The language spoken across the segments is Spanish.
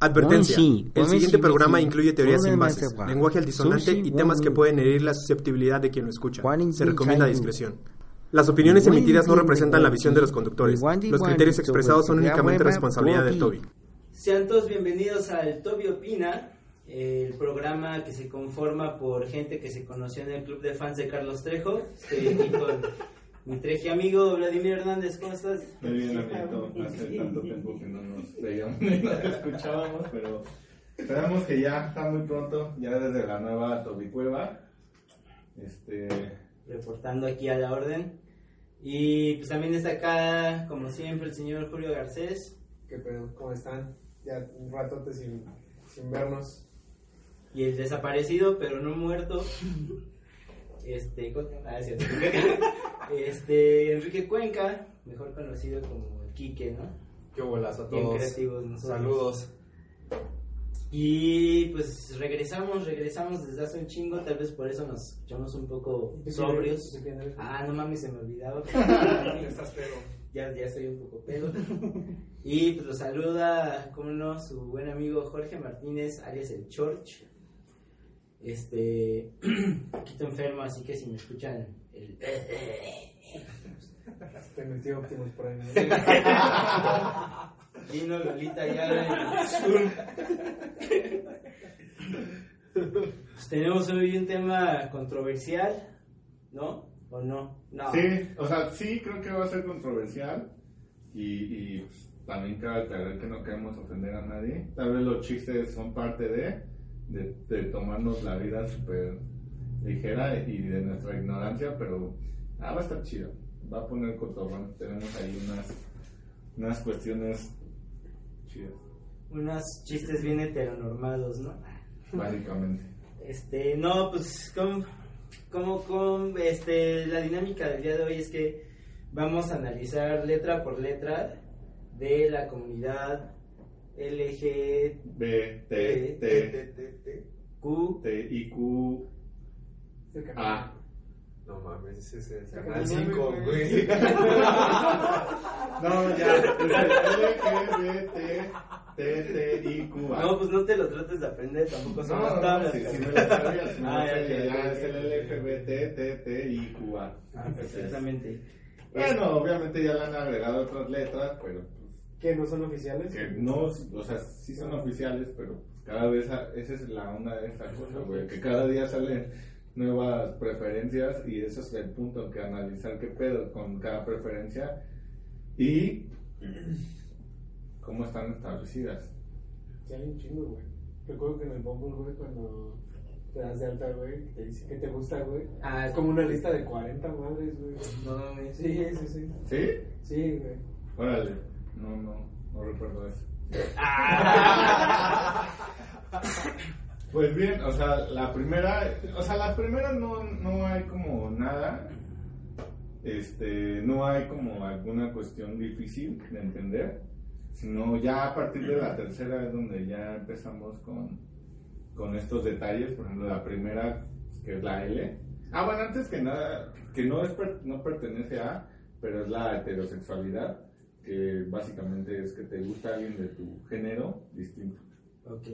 Advertencia. El siguiente programa incluye teorías sin bases, lenguaje altisonante y temas que pueden herir la susceptibilidad de quien lo escucha. Se recomienda discreción. Las opiniones emitidas no representan la visión de los conductores. Los criterios expresados son únicamente responsabilidad de Toby. Sean todos bienvenidos al Toby Opina, el programa que se conforma por gente que se conoció en el club de fans de Carlos Trejo. Estoy aquí con mi treje amigo Vladimir Hernández. ¿Cómo estás? Muy bien, amiguito. Hace tanto tiempo que no nos veíamos ni nos escuchábamos, pero esperamos que ya está muy pronto, ya desde la nueva Toby Cueva. Este, reportando aquí a la orden. Y pues también está acá, como siempre, el señor Julio Garcés. ¿Qué pedo? ¿Cómo están? Ya un ratote sin, sin vernos. Y el desaparecido, pero no muerto. Este, ah, es cierto. este, Enrique Cuenca, mejor conocido como el Quique, ¿no? Qué bolas a Bien todos. creativos nosotros. Saludos. Y pues regresamos, regresamos desde hace un chingo, tal vez por eso nos escuchamos un poco sobrios. Ah, no mames, se me olvidaba. estás pedo. ya, ya estoy un poco pedo. Y pues lo saluda, como no, su buen amigo Jorge Martínez, alias el Chorch. Este, poquito enfermo, así que si me escuchan el... Te metí óptimos por ahí. ¿no? Vino Lolita ya en el Zoom. Pues tenemos hoy un tema controversial, ¿no? ¿O no? No. Sí, o sea, sí creo que va a ser controversial y, y, pues, también cabe aclarar que no queremos ofender a nadie. Tal vez los chistes son parte de, de, de tomarnos la vida súper ligera y de nuestra ignorancia, pero ah, va a estar chido. Va a poner cotorrón. Tenemos ahí unas, unas cuestiones chidas, Unos chistes bien heteronormados, ¿no? básicamente. Este, no, pues, como, como, como, este, la dinámica del día de hoy es que vamos a analizar letra por letra de la comunidad LGTQ. B, T, T, T, I, Q, A. No mames, ese es el Sí, canal no 5, mames, güey. No, ya, es L, G, B, T, T, T, I, Q, A. No, pues no te lo trates de aprender, tampoco son las tablas. si, no lo sabías, si no Ah, lo ya, sabías, ya, ya ya, es el LGBT, T, T, I, Q, A. Ah, pues, Exactamente. Bueno, obviamente ya le han agregado otras letras, pero ¿Qué? ¿No son oficiales? que no, o sea, sí son oficiales, pero pues, cada vez, a- esa es la onda de esta cosa, güey, que cada día salen nuevas preferencias y ese es el punto, que analizar qué pedo con cada preferencia y cómo están establecidas. Sí, hay un chingo, güey. Recuerdo que en el Bumble, güey, cuando te das de alta, güey, te dice que te gusta, güey. Ah, Es como una lista de 40 madres, güey. No mames. Sí, sí, sí. ¿Sí? Sí, güey. Órale, no, no, no recuerdo eso. Pues bien, o sea, la primera, o sea, la primera no, no hay como nada, este, no hay como alguna cuestión difícil de entender, sino ya a partir de la tercera es donde ya empezamos con, con estos detalles, por ejemplo, la primera, que es la L. Ah, bueno, antes que nada, que no, es no pertenece a, pero es la heterosexualidad, que básicamente es que te gusta alguien de tu género distinto. Ok.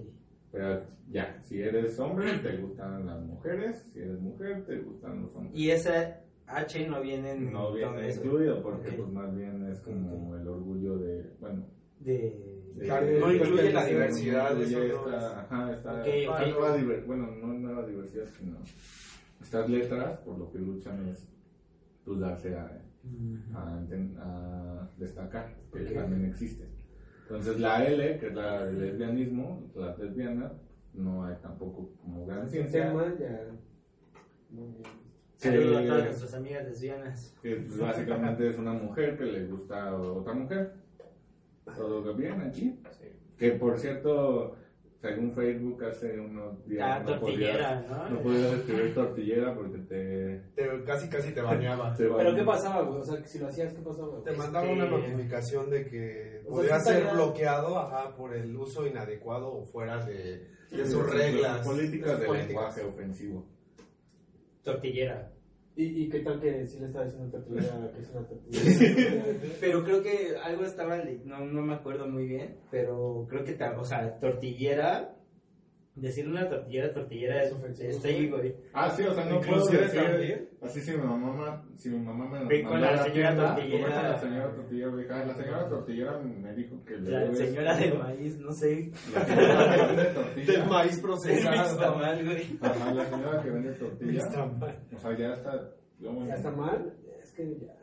Pero ya, si eres hombre, te gustan las mujeres, si eres mujer, te gustan los hombres. Y esa H no viene en No viene incluido porque Ok. pues más bien es como el orgullo de, bueno, De... de- Claro, no incluye la diversidad, esta- ajá, esta Ok, esta ok. nueva bueno, no nueva diversidad, sino estas letras por lo que luchan es pues darse a, a, destacar, que también existe. Entonces la L, que es la del lesbianismo, las lesbianas, no hay tampoco como gran ciencia. Saludos a todas nuestras amigas lesbianas. que básicamente es una mujer que le gusta a otra mujer. todo bien aquí. Que por cierto, según Facebook hace unos días Ah, no, tortillera, podías, ¿no? no podías escribir tortillera porque te... Te- casi, casi te baneaba. te ¿Pero van- qué pasaba, güey? O sea, que si lo hacías, ¿qué pasaba? Te mandaba Este- una notificación de que O sea, podía sí ser bloqueado ajá, por el uso inadecuado o fuera de, de sus reglas. Políticas de políticas. lenguaje ofensivo. Tortillera. ¿Y, ¿Y qué tal que si le estaba diciendo tortilla, que es una tortilla? Pero creo que algo estaba, no, no me acuerdo muy bien, pero creo que, o sea, tortillera, decir una tortillera, tortillera es, ofensivo, es sí. güey. Ah, sí, o sea, no puedo decir... Así si mi mamá, si mi mamá me con la a señora tienda, tortillera. es la señora tortillera, "Ah, la señora tortillera me dijo que le La debes- señora de maíz, no sé. La señora que vende tortilla. Del maíz Está procesado. mal, güey. Ajá, la señora que vende tortilla. Está mal. O sea, ya está. yo- ¿Ya está mal? Es que ya.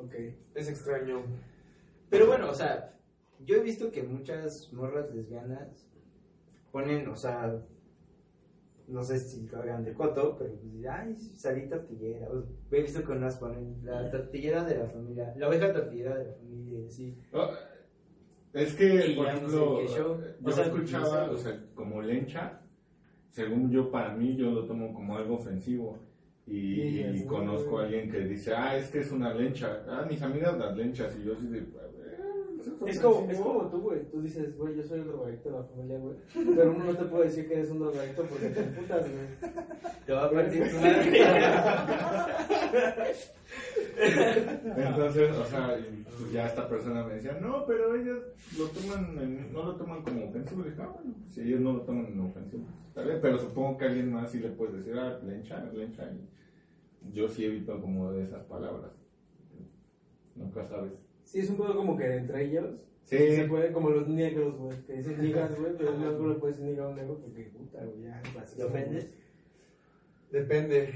Ok. Es extraño. Pero bueno, o sea, yo he visto que muchas morras lesbianas ponen, o sea, no sé si lo hagan de coto, pero pues, ay, salí tortillera. He visto que unas ponen la tortillera de la familia, la oveja tortillera de la familia. Oh, Es que, Y por no ejemplo, sé yo O sea, escuchaba, no sé. o sea, como lencha, según yo, para mí, yo lo tomo como algo ofensivo. Y, Sí, y conozco a alguien que dice, ah, es que es una lencha. Ah, mis amigas las lenchas. Y yo "Pues, eh, Es como, es como tú, güey. Tú dices, güey, yo soy el drogadicto de la familia, güey. Pero uno no te puede decir que eres un drogadicto porque te emputas, güey. Te va a partir tu madre. Entonces, o sea, pues ya esta persona me decía, no, pero ellas lo toman, en- no lo toman como ofensivo. Le dije, ah, bueno, si ellos no lo toman en ofensivo, está bien. Pero supongo que alguien más sí le puedes decir, ah, lencha, lencha. Y yo sí evito como de esas palabras. Nunca sabes. Sí, es un poco como que entre ellos. Sí. Se puede, como los negros, güey. Que dicen niggas, güey. Pero no le puedes decir nigga a un negro porque, puta, güey, ya. ¿Te ofendes? Depende.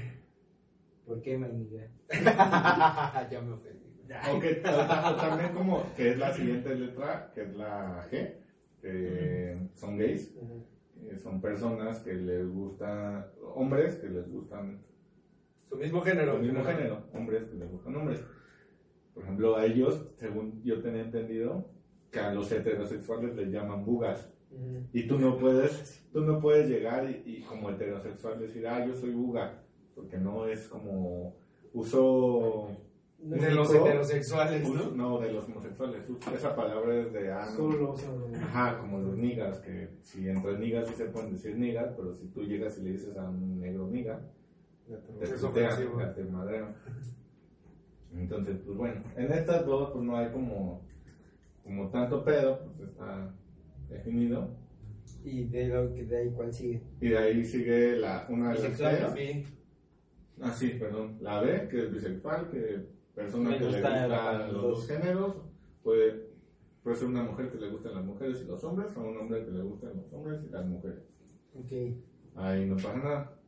¿Por qué, maniga? ya me ofendí. O, que, o- también como que es la siguiente letra, que es la G, que son gays. Eh, Son personas que les gustan, hombres que les gustan Su mismo género. el mismo género, hombres que les gustan hombres. Por ejemplo, a ellos, según yo tenía entendido, que a los heterosexuales les llaman bugas. Y tú no puedes, tú no puedes llegar y, y como heterosexual decir, ah, yo soy buga, porque no es como uso De los heterosexuales, uso- ¿no? de los homosexuales. Esa palabra es de ah, no. Ajá, como los niggas, que si entre niggas sí se pueden decir niggas, pero si tú llegas y le dices a un negro niga, te ya te madrean. Entonces, pues bueno, en estas dos pues no hay como, como tanto pedo, pues está definido. ¿Y de, lo, que de ahí cuál sigue? Y de ahí sigue la, una de las. Sí. Ah, sí, perdón. La B, que es bisexual, que persona Le que le gusta los dos. géneros. Puede, puede ser una mujer que le gustan las mujeres y los hombres, o un hombre que le gustan los hombres y las mujeres. Ok. Ahí no pasa nada.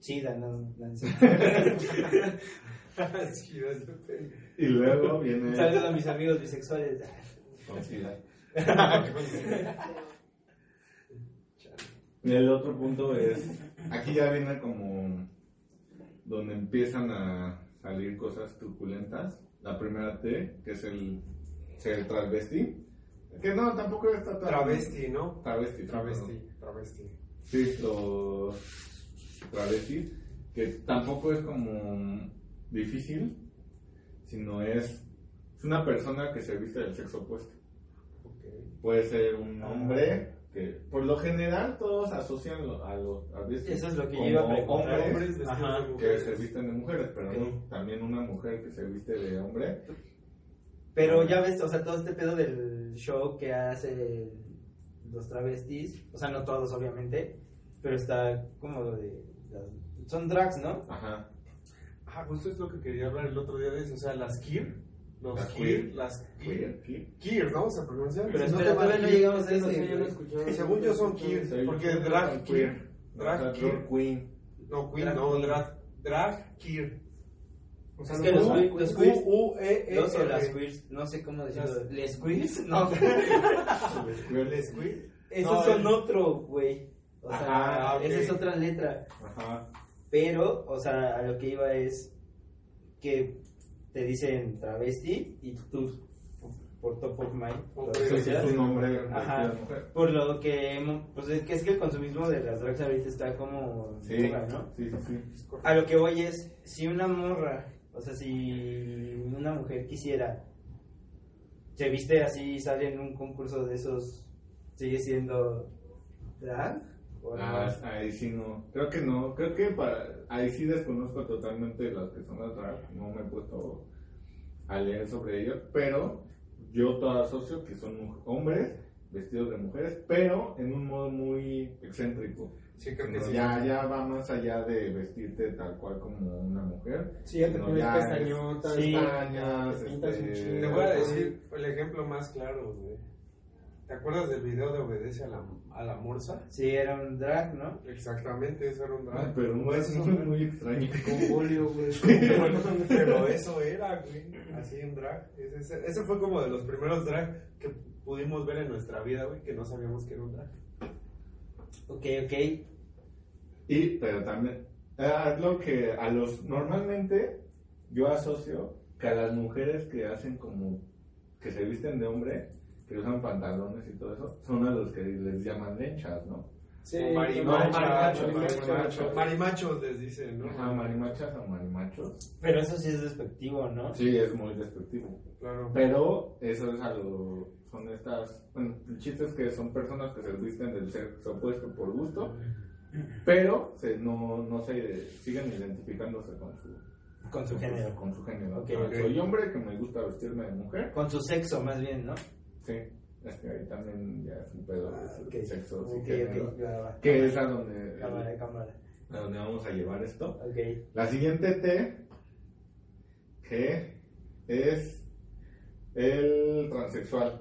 Chida, no, Nancy. Sí, depende. Y luego viene... Saludos a mis amigos bisexuales. el otro punto es, aquí ya viene como donde empiezan a salir cosas truculentas. La primera T, que es el ser travesti. Que no, tampoco está tan... Travesti, ¿no? Travesti. Travesti, travesti. Sí, los travestis, que tampoco es como difícil, sino es, es una persona que se viste del sexo opuesto. Ok. Puede ser un hombre que, por lo general, todos asocian lo- a los travestis Eso es lo que yo como iba a preguntar. hombres Ajá, que se visten de mujeres, pero no, también una mujer que se viste de hombre. Pero ya ves, o sea, todo este pedo del show que hace los travestis, o sea, no todos obviamente, pero está como de... son drags, ¿no? Ajá. Ah, justo es lo que quería hablar el otro día de eso. O sea, las queer. Los Las queer. queer. Las Queer, queer. Queer, ¿no? Se pronuncia. Pero No todavía no llegamos a No ese. yo güey. escuché. Según yo son queer. Sí, Porque drag queer. Drag drag queen. No, queen, no, drag. Drag queer. O sea, Es no que los, los queers, U, E, E, los o R. las queers, no sé cómo decirlo. Las- ¿Les queers? No. Les queer. Esos No, son otro, güey. O sea, ok. esa es otra letra. Ajá. Pero, o sea, a lo que iba es que te dicen travesti y tú, por top of mind. Las eso es nombre Ajá. Por lo que, pues es que, es que el consumismo de las drags ahorita está como Sí, ¿no? sí, sí, sí. A lo que voy es, si una morra, o sea, si una mujer quisiera, se viste así y sale en un concurso de esos, ¿sigue siendo drag? Ah, ahí sí no. Creo que no. Creo que para. Ahí sí desconozco totalmente las que son las drag. No me he puesto a leer sobre ellos. Pero yo todo asocio que son hombres vestidos de mujeres, pero en un modo muy excéntrico. Sí, creo que No, sí. ya, ya va más allá de vestirte tal cual como una mujer. Sí, ya te pones pestañotas, sí. Pestañas, te pintas un este, chingo. Te voy a decir el ejemplo más claro, güey. ¿Te acuerdas del video de Obedece a la, a la Morsa? Sí, era un drag, ¿no? Exactamente, eso era un Ah, drag. pero no es Eso muy, muy extraño. Con bolio, güey. pero, eso era, güey. Así un drag. Ese, ese- ese fue como de los primeros drag que pudimos ver en nuestra vida, güey, que no sabíamos que era un drag. Ok, ok. Y, pero también, ah, es lo que a los, normalmente yo asocio que a las mujeres que hacen como, que se visten de hombre, que usan pantalones y todo eso, son a los que les llaman lenchas, ¿no? Sí, marimachos, marimacho, marimachos, marimacho. marimachos les dicen, ¿no? Ajá, marimachas o marimachos. Pero eso sí es despectivo, ¿no? Sí, es muy despectivo. Claro. Pero eso es a lo, son estas, bueno, el chiste es que son personas que se visten del sexo opuesto por gusto, pero se, no, no se siguen identificándose con su, Con su género. Con su género. Ok, Ah, ok. Soy hombre que me gusta vestirme de mujer. Con su sexo, más bien, ¿no? Sí, es que ahí también ya es un pedo de Ah, sexo. sí, Ok, género, ok. va, va. Que es a donde, Cámara, cámara. a donde vamos a llevar esto. La siguiente T, que es el transexual,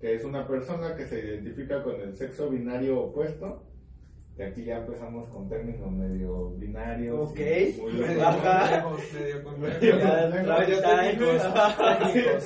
que es una persona que se identifica con el sexo binario opuesto. Y aquí ya empezamos con términos medio binarios. Ok. muy locos. Medio complejos. Técnicos,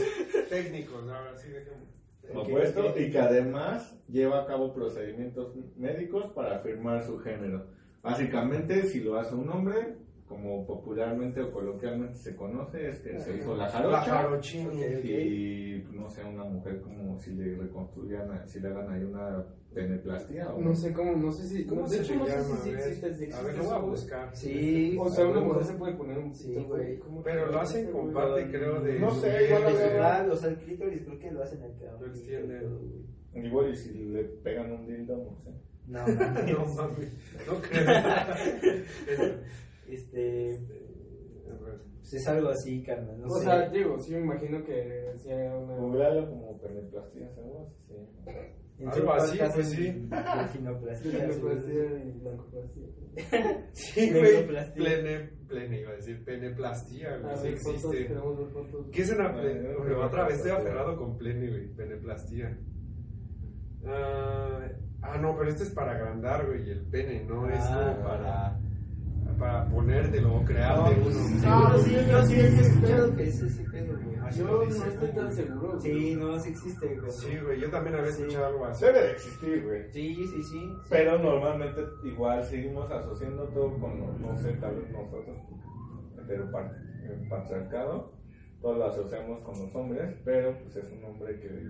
técnicos, ahora sí dejemos. Opuesto y que además lleva a cabo procedimientos médicos para afirmar su género. Básicamente, si lo hace un hombre, como popularmente o coloquialmente se conoce, es que se hizo la La jarocha. Y no sé, una mujer como si le reconstruyan, si le hagan ahí una peneplastia o No sé cómo, no sé si. ¿Cómo de se hecho, le no sé llama? si A ver, existe, si A ver, existe lo voy a buscar. Sí. O sea, una mujer se puede poner un Sí, güey. ¿cómo Pero lo hacen con parte, creo, de. No sé, igual Claro, o sea, el clítoris creo que lo hacen acá. Lo extienden. Igual y si le pegan un dildo, no sé. No, No no. No creo. Este. Pues es algo así, carnal. No O sé. sea, digo, sí me imagino que si hay una. Googlealo como peneplastia, seguro. Sí. En Algo así, pues sí. Ginecoplastia sí. y blancoplastia. Sí, güey. Plene, plene, iba a decir, peneplastia, güey. A Sí existe. ¿Qué es una Ah, plene? otra vez estoy aferrado con plene, güey. Peneplastia. Ah, ah, no, pero este es para agrandar, güey. y El pene, no es Ah. como para. Para ponértelo o crearte No, uno. pues, Ah, sí, sí, yo sí sí, he sí, escuchado que es ese pedo, güey. Yo no estoy tan seguro. güey. Sí, no, sí existe, güey. Sí, güey, yo también había Sí. escuchado algo así. Debe de existir, güey. Sí, sí, sí. Pero normalmente igual seguimos asociando todo con, los- no sé, tal vez nosotros, el patriarcado, todos lo asociamos con los hombres, pero pues es un hombre que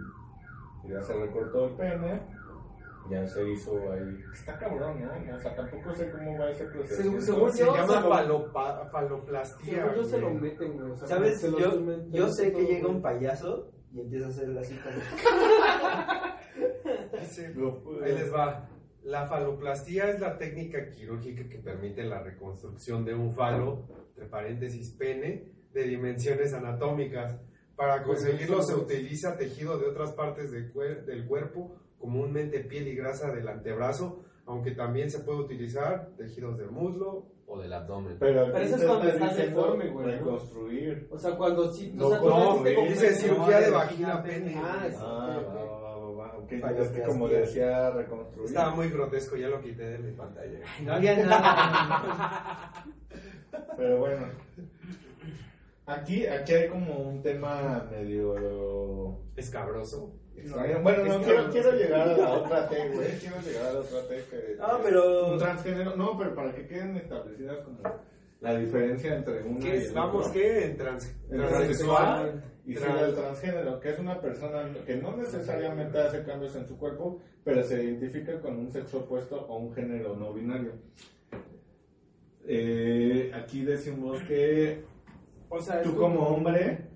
ya se recortó el pene, ya se hizo ahí. Está cabrón, ¿no? O sea, tampoco sé cómo va ese proceso. Según- según Se yo, llama se lo- falopa- faloplastia. Según yo se lo meten, güey. o sea, ¿Sabes? se Yo, meten yo sé que llega un payaso y empieza a hacer así como... Pude- Ahí les va. La faloplastía es la técnica quirúrgica que permite la reconstrucción de un falo, entre paréntesis pene, de dimensiones anatómicas. Para conseguirlo se utiliza tejido de otras partes del cuerpo, comúnmente piel y grasa del antebrazo, aunque también se puede utilizar tejidos del muslo o del abdomen. Pero, Pero eso es cuando está estás deforme, güey. Reconstruir. O sea, cuando sí. No, o sea, tú no, dice cirugía de de vagina pene. Ah, sí. Ah, va, va, es que como decía, reconstruir. Estaba muy grotesco, ya lo quité de mi pantalla. No había nada. Pero bueno. Aquí, aquí hay como un tema medio Escabroso. Extraño. Bueno, no, quiero, quiero llegar a la otra T, güey. Quiero llegar a la otra T. Que, No, pero- Un transgénero. No, pero para que queden establecidas como la diferencia entre una ¿Qué y es? el Vamos, otro. ¿qué? En trans, El transexual. y trans- el transgénero, que es una persona que no necesariamente hace cambios en su cuerpo, pero se identifica con un sexo opuesto o un género no binario. Eh, aquí decimos que O sea, tú como hombre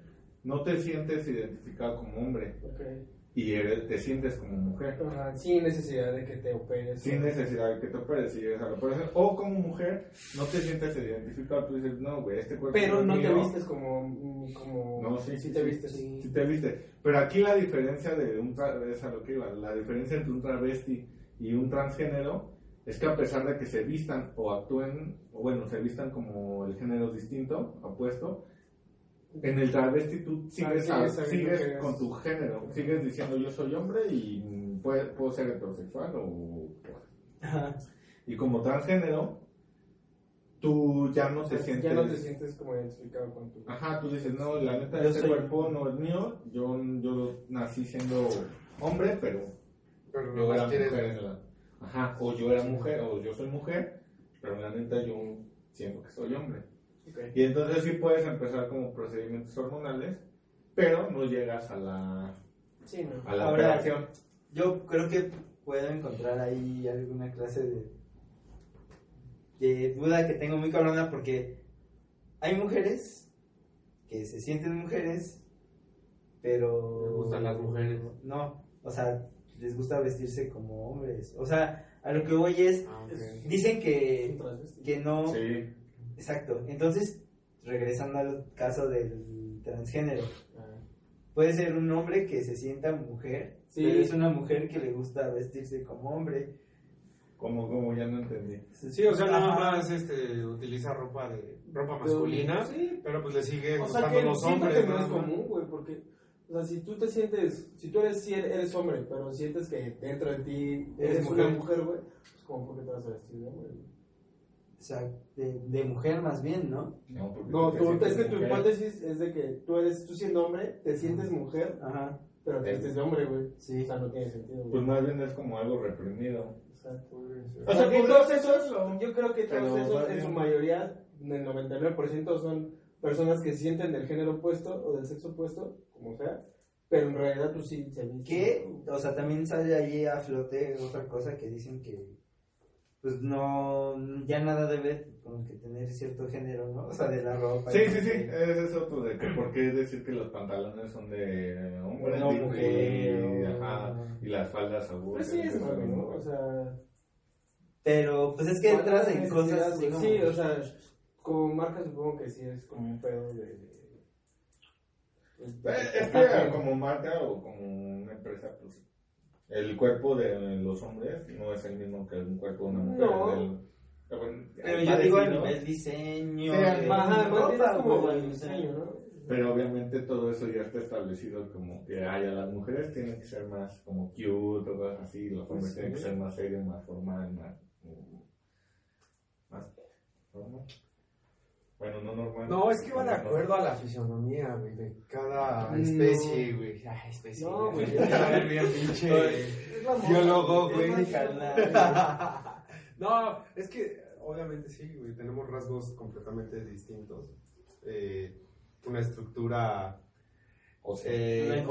no te sientes identificado como hombre Ok. Y eres- te sientes como mujer. Ajá, sin necesidad de que te operes. Sin necesidad de que te operes y llegues a la operación. O como mujer, no te sientes identificado. Tú dices, no, güey, este cuerpo Pero es no te mío". vistes como. como No, sí, sí sí, te sí. vistes. Sí te viste. Pero aquí la diferencia de un tra- es a lo que iba, la diferencia entre un travesti y un transgénero es que a pesar de que se vistan o actúen, o bueno, se vistan como el género distinto, opuesto, en el travesti tú sigues, Ah, a- sigues eres- con tu género, sigues diciendo yo soy hombre y puede- puedo ser heterosexual o... Ajá. Y como transgénero, tú ya no te sientes... Ya no te sientes como identificado con tu. Ajá, tú dices, no, la neta, Yo este soy- cuerpo no es mío, yo, yo nací siendo hombre, pero Pero yo era mujer en la... Ajá, o yo era mujer, o yo soy mujer, pero la neta yo siento que soy hombre. Y entonces sí puedes empezar como procedimientos hormonales, pero no llegas a la, Sí, no. a la Ahora- operación. Yo creo que puedo encontrar ahí alguna clase de, de duda que tengo muy cabrona porque hay mujeres que se sienten mujeres, pero... Les gustan las mujeres. No, o sea, les gusta vestirse como hombres. O sea, a lo que voy es, Ah, dicen que, que no... Sí, Exacto. Entonces, regresando al caso del transgénero, Ah. puede ser un hombre que se sienta mujer, Sí. pero es una mujer que le gusta vestirse como hombre. como, como ya no entendí. Sí, o sea, nada Ajá. más este, utiliza ropa de ropa masculina, Sí. pero pues le sigue O sea gustando que los hombres. que no es ¿no? común, güey, porque, o sea, si tú te sientes, si tú eres, si eres hombre, pero sientes que dentro de ti Eres eres una mujer. mujer, güey, pues como, ¿por qué te vas a vestir de hombre? güey? O sea, de, de mujer más bien, ¿no? No, porque No, tú, sientes es que tu hipótesis es de que tú eres, tú siendo hombre, te sientes mujer, Ajá. pero te Sí. vistes de hombre, güey. Sí. O sea, no tiene sentido, güey. Pues más bien es como algo reprimido. Exacto. O sea, que pues, todos es esos, eso. yo creo que todos esos, en su mayoría, el 99% son personas que se sienten del género opuesto o del sexo opuesto, como sea, pero en realidad tú sí se viste. Que, o sea, también sale ahí a flote otra cosa que dicen que, pues no, ya nada debe como que tener cierto género, ¿no? O sea, de la ropa. Sí, sí, sí, que- ese es otro de que por qué decir que los pantalones son de hombre No, y, mujer, y, o- ajá, y las faldas a Pues sí, es ¿no? O sea... Pero, pues es que entras en cosas güey. como... Sí, o sea, como marca supongo que sí es como un pedo de... pues, de- Eh, Es que como marca o como una empresa, pues el cuerpo de los hombres no es el mismo que un cuerpo de una mujer. No. El- Pero el yo digo a nivel diseño. Más el. Pero obviamente todo eso ya está establecido como que ay, a las mujeres tienen que ser más como cute o cosas así, los hombres Sí. tienen que ser más serios, más formal, más... más normal. Bueno, no normal. No, es que va de acuerdo a la fisionomía, güey, de cada No. especie, güey. Ay, especie. No, güey. Ya, bien pinche biólogo, güey. No, es que obviamente sí, güey, tenemos rasgos completamente distintos. Eh, una estructura O sea, eh,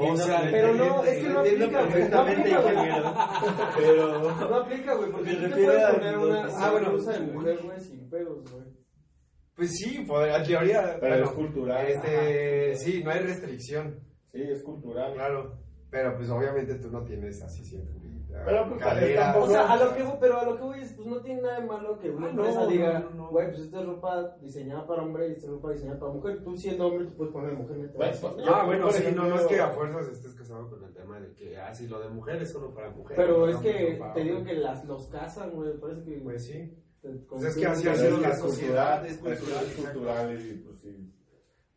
pero no, es que no aplica, güey, no perfectamente, aplica. Pero... No aplica, güey, porque te puedes a poner una, ah, bueno, de mujer, güey, sin pedos, güey. Pues sí, por la teoría. Pero bueno, es cultural. Este, sí, no hay restricción, Sí, es cultural. claro. Pero pues obviamente tú no tienes así cinturita, Pero, pues, cadera. O sea, a lo que voy, pero a lo que voy es, pues no tiene nada de malo que una Ah, no, empresa diga, no, no, no. güey, pues esta es ropa diseñada para hombre y esta es ropa diseñada para mujer. Tú siendo hombre, tú puedes poner mujer, neta. Bueno, pues, Ah, bueno, sí, ejemplo, no, no es que a fuerzas estés casado con el tema de que, ah, sí, lo de mujer es solo para mujeres. Pero es que no te digo que las, los cazan, güey, parece que... Pues sí. Pues es que así ha sido la sociedad, es cultural, es cultural y pues sí.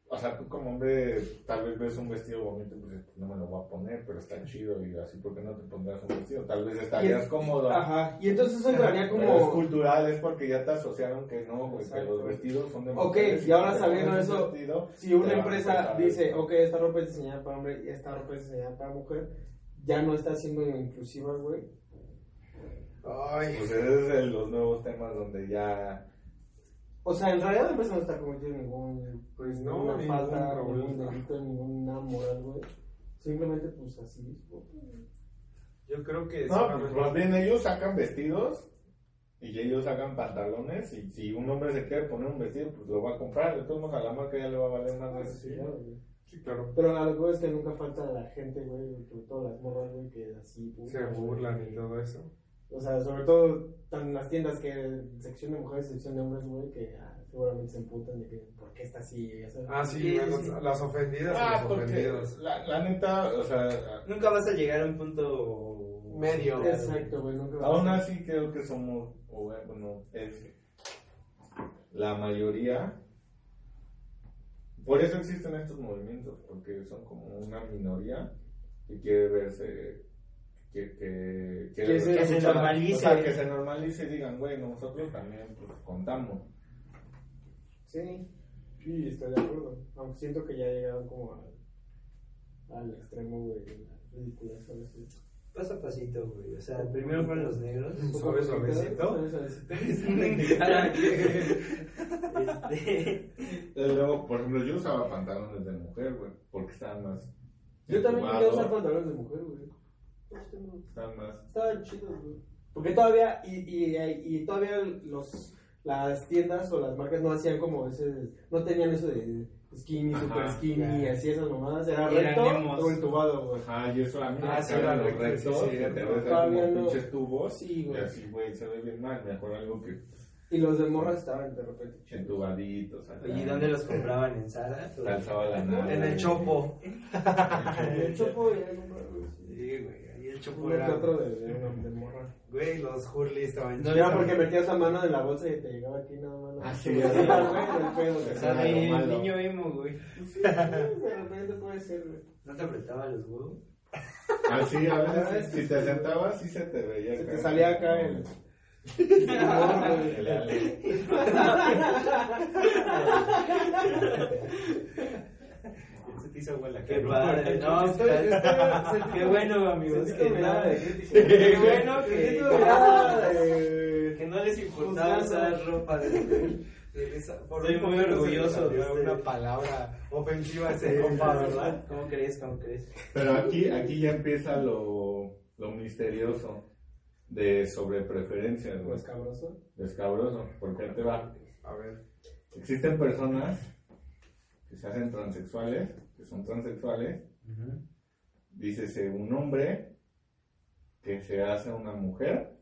O sea, tú como hombre tal vez ves un vestido bonito, pues no me lo voy a poner, pero está chido y así, ¿por qué no te pondrás un vestido? Tal vez estarías Y- cómodo. Ajá, y entonces eso entraría Pero es como... cultural, es porque ya te asociaron que no, güey, que los vestidos son de Ok, y ahora sabiendo eso, vestido, Si una empresa dice, ok, esta ropa es diseñada para hombre y esta ropa es diseñada para mujer, ya no está siendo inclusiva, güey. Ay, Pues ese es de los nuevos temas donde ya O sea, en realidad la empresa no está cometiendo ningún, pues, no, ninguna falta, ningún delito, ninguna moral, güey. Simplemente, pues, así. Yo creo que... No, pues, más bien ellos sacan vestidos y ellos sacan pantalones y si un hombre se quiere poner un vestido, pues lo va a comprar. De todos modos, a la marca ya le va a valer más. Ah, sí, claro, Sí, claro. Pero algo es que nunca falta la gente, güey, sobre todo las morras, güey, que así... se burlan y todo eso. O sea, sobre todo en las tiendas que sección de mujeres, sección de hombres, güey, que ah, seguramente se emputan de que por qué está así. Ah, sí, las ofendidas ah, los ofendidos. La, la, neta, o sea... Nunca vas a llegar a un punto medio. Exacto, güey. Nunca Aún así creo que somos, o bueno, es la mayoría... Por eso existen estos movimientos, porque son como una minoría que quiere verse que, que, se, normalice. que se normalice y digan, güey, nosotros también pues, contamos. Sí, sí, estoy de acuerdo. Aunque siento que ya llegaron como al, al extremo, güey, la ridícula, ¿sabes? Paso a pasito, güey. O sea, primero fueron los negros. Un poco suavecito. este... Luego, por ejemplo, yo usaba pantalones de mujer, güey, porque estaban más. Yo también quería usar pantalones de mujer, güey. Están más. Estaban chidos, güey. Porque todavía, y, y, y todavía los, las tiendas o las marcas no hacían como ese, no tenían eso de skinny, super skinny, y así esas mamadas, era recto o entubado, güey. Ah, y eso a mí ah, era los rectos, sí, te ves como pinches tubos, sí, güey. y así, güey, se ve bien mal, mejor algo que... Y los de morras estaban de repente entubaditos. ¿y dónde los compraban? ¿En? Calzaba la nada. En el Chopo. en el Chopo, ya Sí, güey hecho fuera. otro de, de, de, morra. Güey, los Hurley estaban No era porque metías la mano en la bolsa y te llegaba aquí nada más. Ah, sí, así, güey, O sea, el niño emo, güey. Sí, de repente puede ser, güey. ¿No te apretaba los huevos? Así, a veces, si te sentabas, sí se te veía. Se te salía acá el... el ale. Qué padre, no, estoy, qué bueno, amigos. Que, no, qué bueno que, que no les importaba usar ropa de. Estoy muy orgulloso de una palabra ofensiva ese compa, ¿verdad? ¿Cómo crees? ¿Cómo crees? Pero aquí, aquí ya empieza lo, lo misterioso de sobrepreferencias. ¿O escabroso? Escabroso, porque te va. A ver. Existen personas que se hacen transexuales que son transexuales, dícese un hombre que se hace una mujer,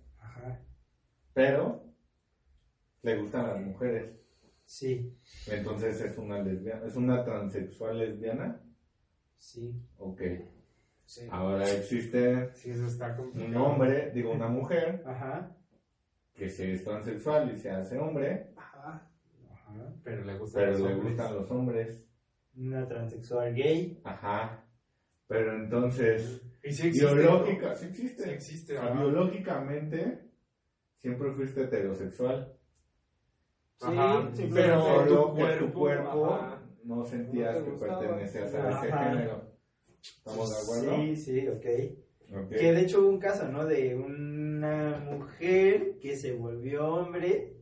pero le gustan las mujeres. Sí. Entonces es una lesbiana, es una transexual lesbiana. Sí. Ok. Ahora existe un hombre, digo una mujer, que se es transexual y se hace hombre, Pero le, pero le gustan los hombres una transexual gay. Ajá. Pero entonces, ¿Y si biológica, sí existe. Sí existe biológicamente, siempre fuiste heterosexual. Sí, pero tu cuerpo, tu cuerpo no sentías que pertenecías a ese género. ¿Estamos de acuerdo? Sí, sí, ok. Que de hecho hubo un caso, ¿no? De una mujer que se volvió hombre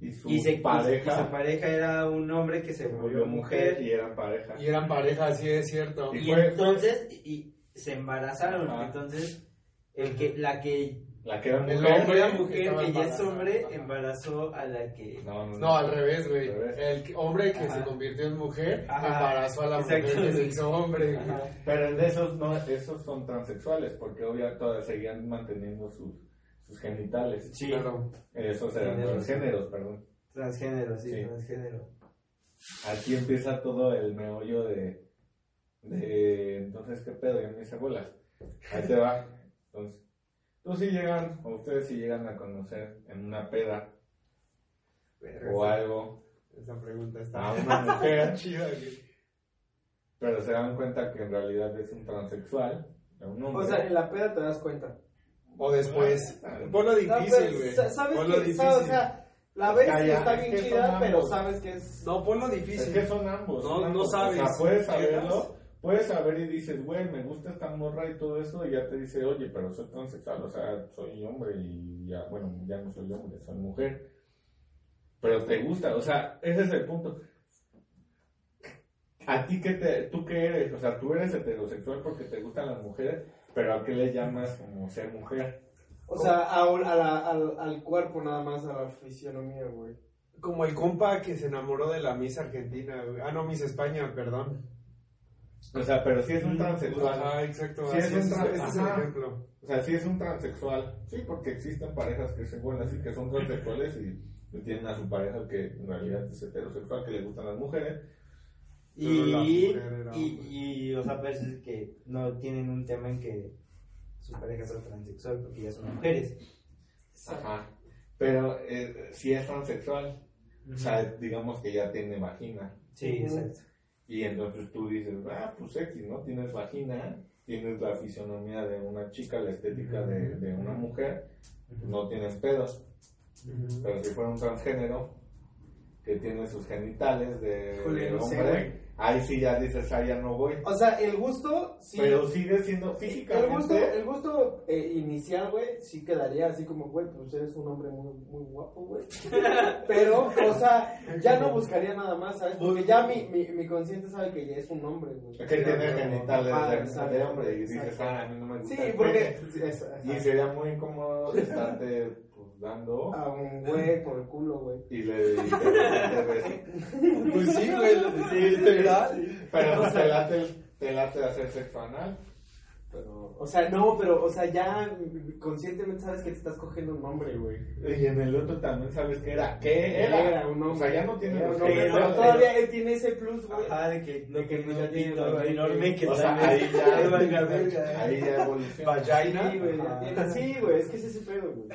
y su, pareja, su pareja era un hombre que se volvió mujer. Y eran pareja. Y eran pareja, sí es cierto. Y, entonces, y, se embarazaron. Entonces, el que, la que la que era mujer, el hombre, mujer que ya es hombre embarazó a la que no, no, no al revés güey. El hombre que se convirtió en mujer embarazó a la mujer que se hizo hombre. Pero en esos no esos son transexuales porque obviamente todas seguían manteniendo sus genitales. Sí, claro. Esos eran transgéneros, perdón. Transgénero, sí, transgénero. Aquí empieza todo el meollo de, de entonces, ¿qué pedo? Ya hice bolas. Ahí te va. Entonces, tú si llegan, o ustedes si llegan a conocer en una peda o algo. Esa pregunta está a una mujer chida. Pero se dan cuenta que en realidad es un transexual. Un hombre. O sea, en la peda te das cuenta. O después. Ponlo difícil, güey. ¿Sabes ponlo difícil. O sea, la ves y está bien chida, pero sabes que es. No, ponlo difícil. Es que son ambos. No, no sabes. O sea, puedes saberlo. Puedes saber y dices, güey, me gusta esta morra y todo eso, y ya te dice, oye, pero soy transexual, o sea, soy hombre y ya, bueno, ya no soy hombre, soy mujer. pero te gusta, o sea, ese es el punto. ¿A ti qué te, tú qué eres? O sea, tú eres heterosexual porque te gustan las mujeres, pero ¿a qué le llamas como ser mujer? O sea, a, a la, al, al cuerpo nada más, a la fisionomía, güey. Como el compa que se enamoró de la Miss Argentina, güey. Ah, no, Miss España, perdón. O sea, pero si es un transexual. Ah, exacto. Sí, así es un es, tra- es el ajá. ejemplo. O sea, si es un transexual. Sí, porque existen parejas que se vuelven así, que son transexuales y y tienen a su pareja que en realidad es heterosexual, que le gustan las mujeres. Y, y, y, o sea, veces que no tienen un tema en que su pareja sea transexual porque ya son mujeres. Ajá. Pero eh, si es transexual, o sea, digamos que ya tiene vagina. Sí, exacto. Y entonces tú dices, ah, pues X, ¿no? Tienes vagina, tienes la fisionomía de una chica, la estética de, de una mujer, no tienes pedos. Pero si fuera un transgénero que tiene sus genitales de, Híjole, de no sé, hombre. Ahí sí ya dices, ah, ya no voy. O sea, el gusto, sí. Pero sigue siendo el gusto, físicamente. el gusto eh, inicial, güey, sí quedaría así como, güey, pues eres un hombre muy, muy guapo, güey. Pero, o sea, ya no buscaría nada más, ¿sabes? Porque ya mi, mi, mi consciente sabe que ya es un hombre, güey. Que tiene genitales Ah, de, de hombre y dices, ah, a mí no me gusta. Sí, porque... pene". sí, es- Y sería muy incómodo estarte pues, dando A un güey por el culo, güey. y le y Pues sí, güey, lo sí. Pero pues te late, te late hacer sexo anal. Pero, o sea, no, pero, o sea, ya conscientemente sabes que te estás cogiendo un hombre, güey. Y en el otro también sabes que era. ¿Qué era? Era un hombre. O sea, ya no tiene un hombre, pero todavía él tiene ese plus, güey. Ajá, de que, De que no ya tiene ahí, enorme que O sea, ahí ya, ahí ya evoluciona. Vagina. Sí, güey, ya Ajá. tiene- sí, güey, es que es ese pedo, güey.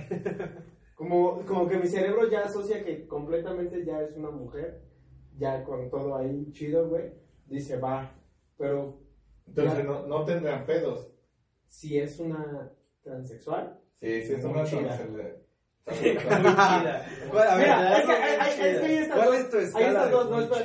Como, como que mi cerebro ya asocia que completamente ya es una mujer, ya con todo ahí chido, güey. Dice, va, pero Entonces Ya. no, no tendrán pedos. si es una transexual. Sí, sí, es Muy una chida. transexual. Muy chida. ¿Cuál- a ver, Mira, dame es hay, es estas ¿Cuál dos. es estas de dos, no,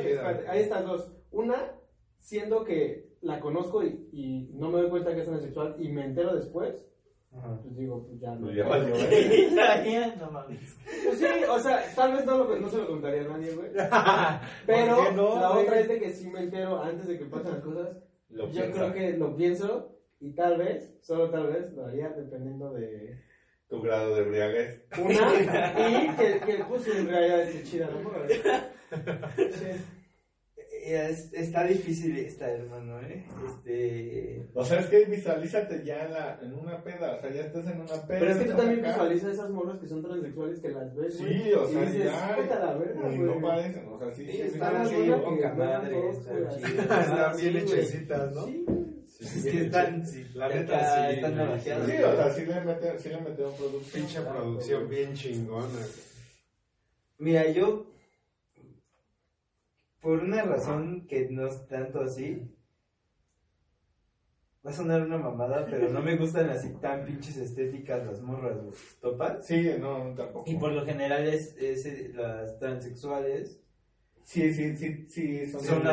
hay estas dos. Una, siendo que la conozco y, y no me doy cuenta que es transexual y me entero después, Ajá. pues digo, pues ya no. Pues ya valió, ¿eh? No mames. Pues sí, o sea, tal vez no, lo, no se lo contaría a nadie, güey. Pero ¿Por qué no, la güey? otra es de que sí me entero antes de que pasen las cosas. Lo Yo piensa. creo que lo pienso y tal vez, solo tal vez, lo haría dependiendo de Tu grado de embriaguez. una y que, que pues en realidad esté chida, ¿no? Sí. Es- está difícil esta, hermano, ¿eh? Este... O sea, es que visualízate ya en, la, en una peda. O sea, ya estás en una peda. Pero es que tú también acá. visualizas esas morras que son transexuales que las ves. Sí, o sea, y dices, ya. "Vete a la verga, y güey". no parecen. O sea, sí, Sí, sí, están así, poca madre, están bien hechecitas, ¿no? Sí, güey. Es que están... Sí, La neta, sí, Están navajeadas. Sí, o sea, sí le meten, sí le metieron producción. Pinche producción bien chingona. Mira, yo, por una razón que no es tanto así, va a sonar una mamada, pero no me gustan así tan pinches estéticas las morras, güey. ¿Topas? Sí, no, tampoco. Y por lo general es, es, eh, las transexuales Sí, sí, sí, sí. Son, son muy-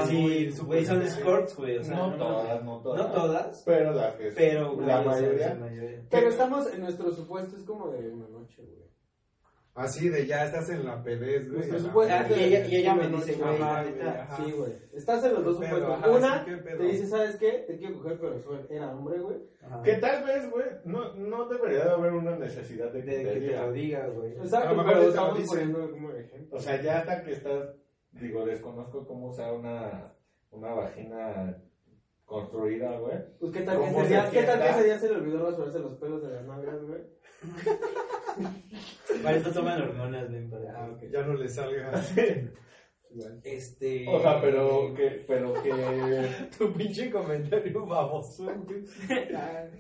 así, güey, son escorts, güey. O sea, no, no, todas, no todas. no todas, Pero las que pero güey, la mayoría. la mayoría. Pero estamos en nuestro supuesto, es como de una noche, güey. Así de ya estás en la pedez, güey. Nuestro a la supuesto Ah, es verga. y ella- y ella me dice, güey, la neta. Sí, güey. Estás en los dos supuestos. ajá, Una, te dice, ¿sabes qué? Te quiero coger, pero soy, era hombre, güey. Ajá. Que tal vez, güey, no, no debería de haber una necesidad de que, De te que te lo diga, güey. A Exacto, lo mejor pero estamos dice. poniendo como ejemplo. O sea, ya hasta que estás, digo, desconozco cómo usar una, una vagina construida, güey. Pues qué tal que ese día se le olvidó rasurarse los pelos de las nalgas, güey. Para esto toman hormonas, ven, para Ah. Ya no le salga. Este... O sea, pero que, pero que, Tu pinche comentario baboso.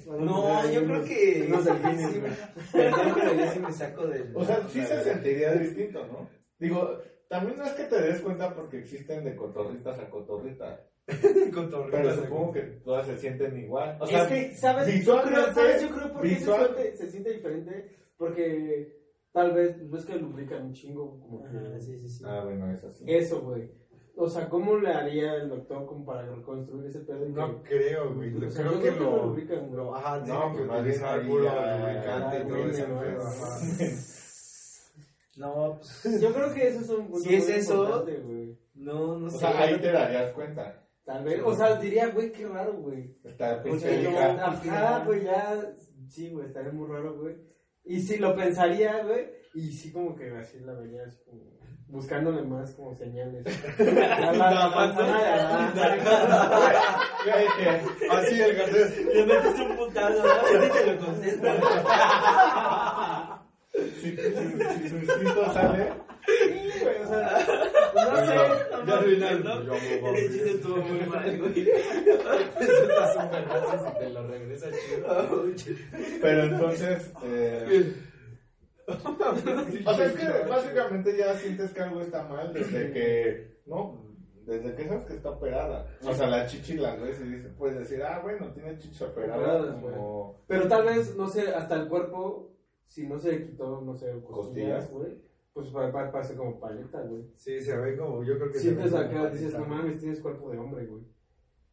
No, yo creo que... Delfines, güey. Pero yo sí me saco del... o sea, sí se sentiría distinto, ¿no? Digo, también no es que te des cuenta porque existen de cotorritas a cotorritas, pero supongo que todas se sienten igual. O sea, es que, ¿sabes? Yo creo, visualmente- ¿sabes? Yo creo porque visual- se, siente, se siente diferente. Porque tal vez, pues ves que lubrican un chingo. Como que- Ajá, sí, sí, sí. Ah, bueno, eso sí. Eso, güey. O sea, ¿cómo le haría el doctor como para reconstruir ese pedo? No que- creo, güey. O sea, Creo que lo lo. lubrican, güey. Ajá, No, que más bien ya- lubricante y todo ese ¿no? pedo, ajá. No, pues. Yo creo que eso es un. Si es eso. No, no sé. O sea, ahí te darías cuenta. Tal vez. O sea, diría, güey, qué raro, güey. Está O sea, yo, ajá, güey, ya. Sí, güey, estaría muy raro, güey. Y si lo pensaría, güey. Y sí, como que así la vería, así como. Buscándole más como señales. La, la, la panzona de Así el garcés. Le metes un putazo, ¿no? Ese te lo contesta. Si si- si su instinto sale, Sí, güey, o sea. No sé. Ya. Ese chiste estuvo muy mal, güey. Resulta súper fácil si te lo regresa chido. pero entonces. Eh, o sea, es que básicamente ya sientes que algo está mal desde que. No, desde que sabes que está operada. O sea, la chichi la ves y dices, puedes decir, ah, bueno, tiene chichi operada. Como. Pero tal vez, no sé, hasta el cuerpo, si no se le quitó, no sé, costillas, Costillas. güey, pues pa- pa- parece como paleta, güey. Sí, se ve como, yo creo que se Sientes ve acá, como dices, no mames, tienes cuerpo de hombre, güey.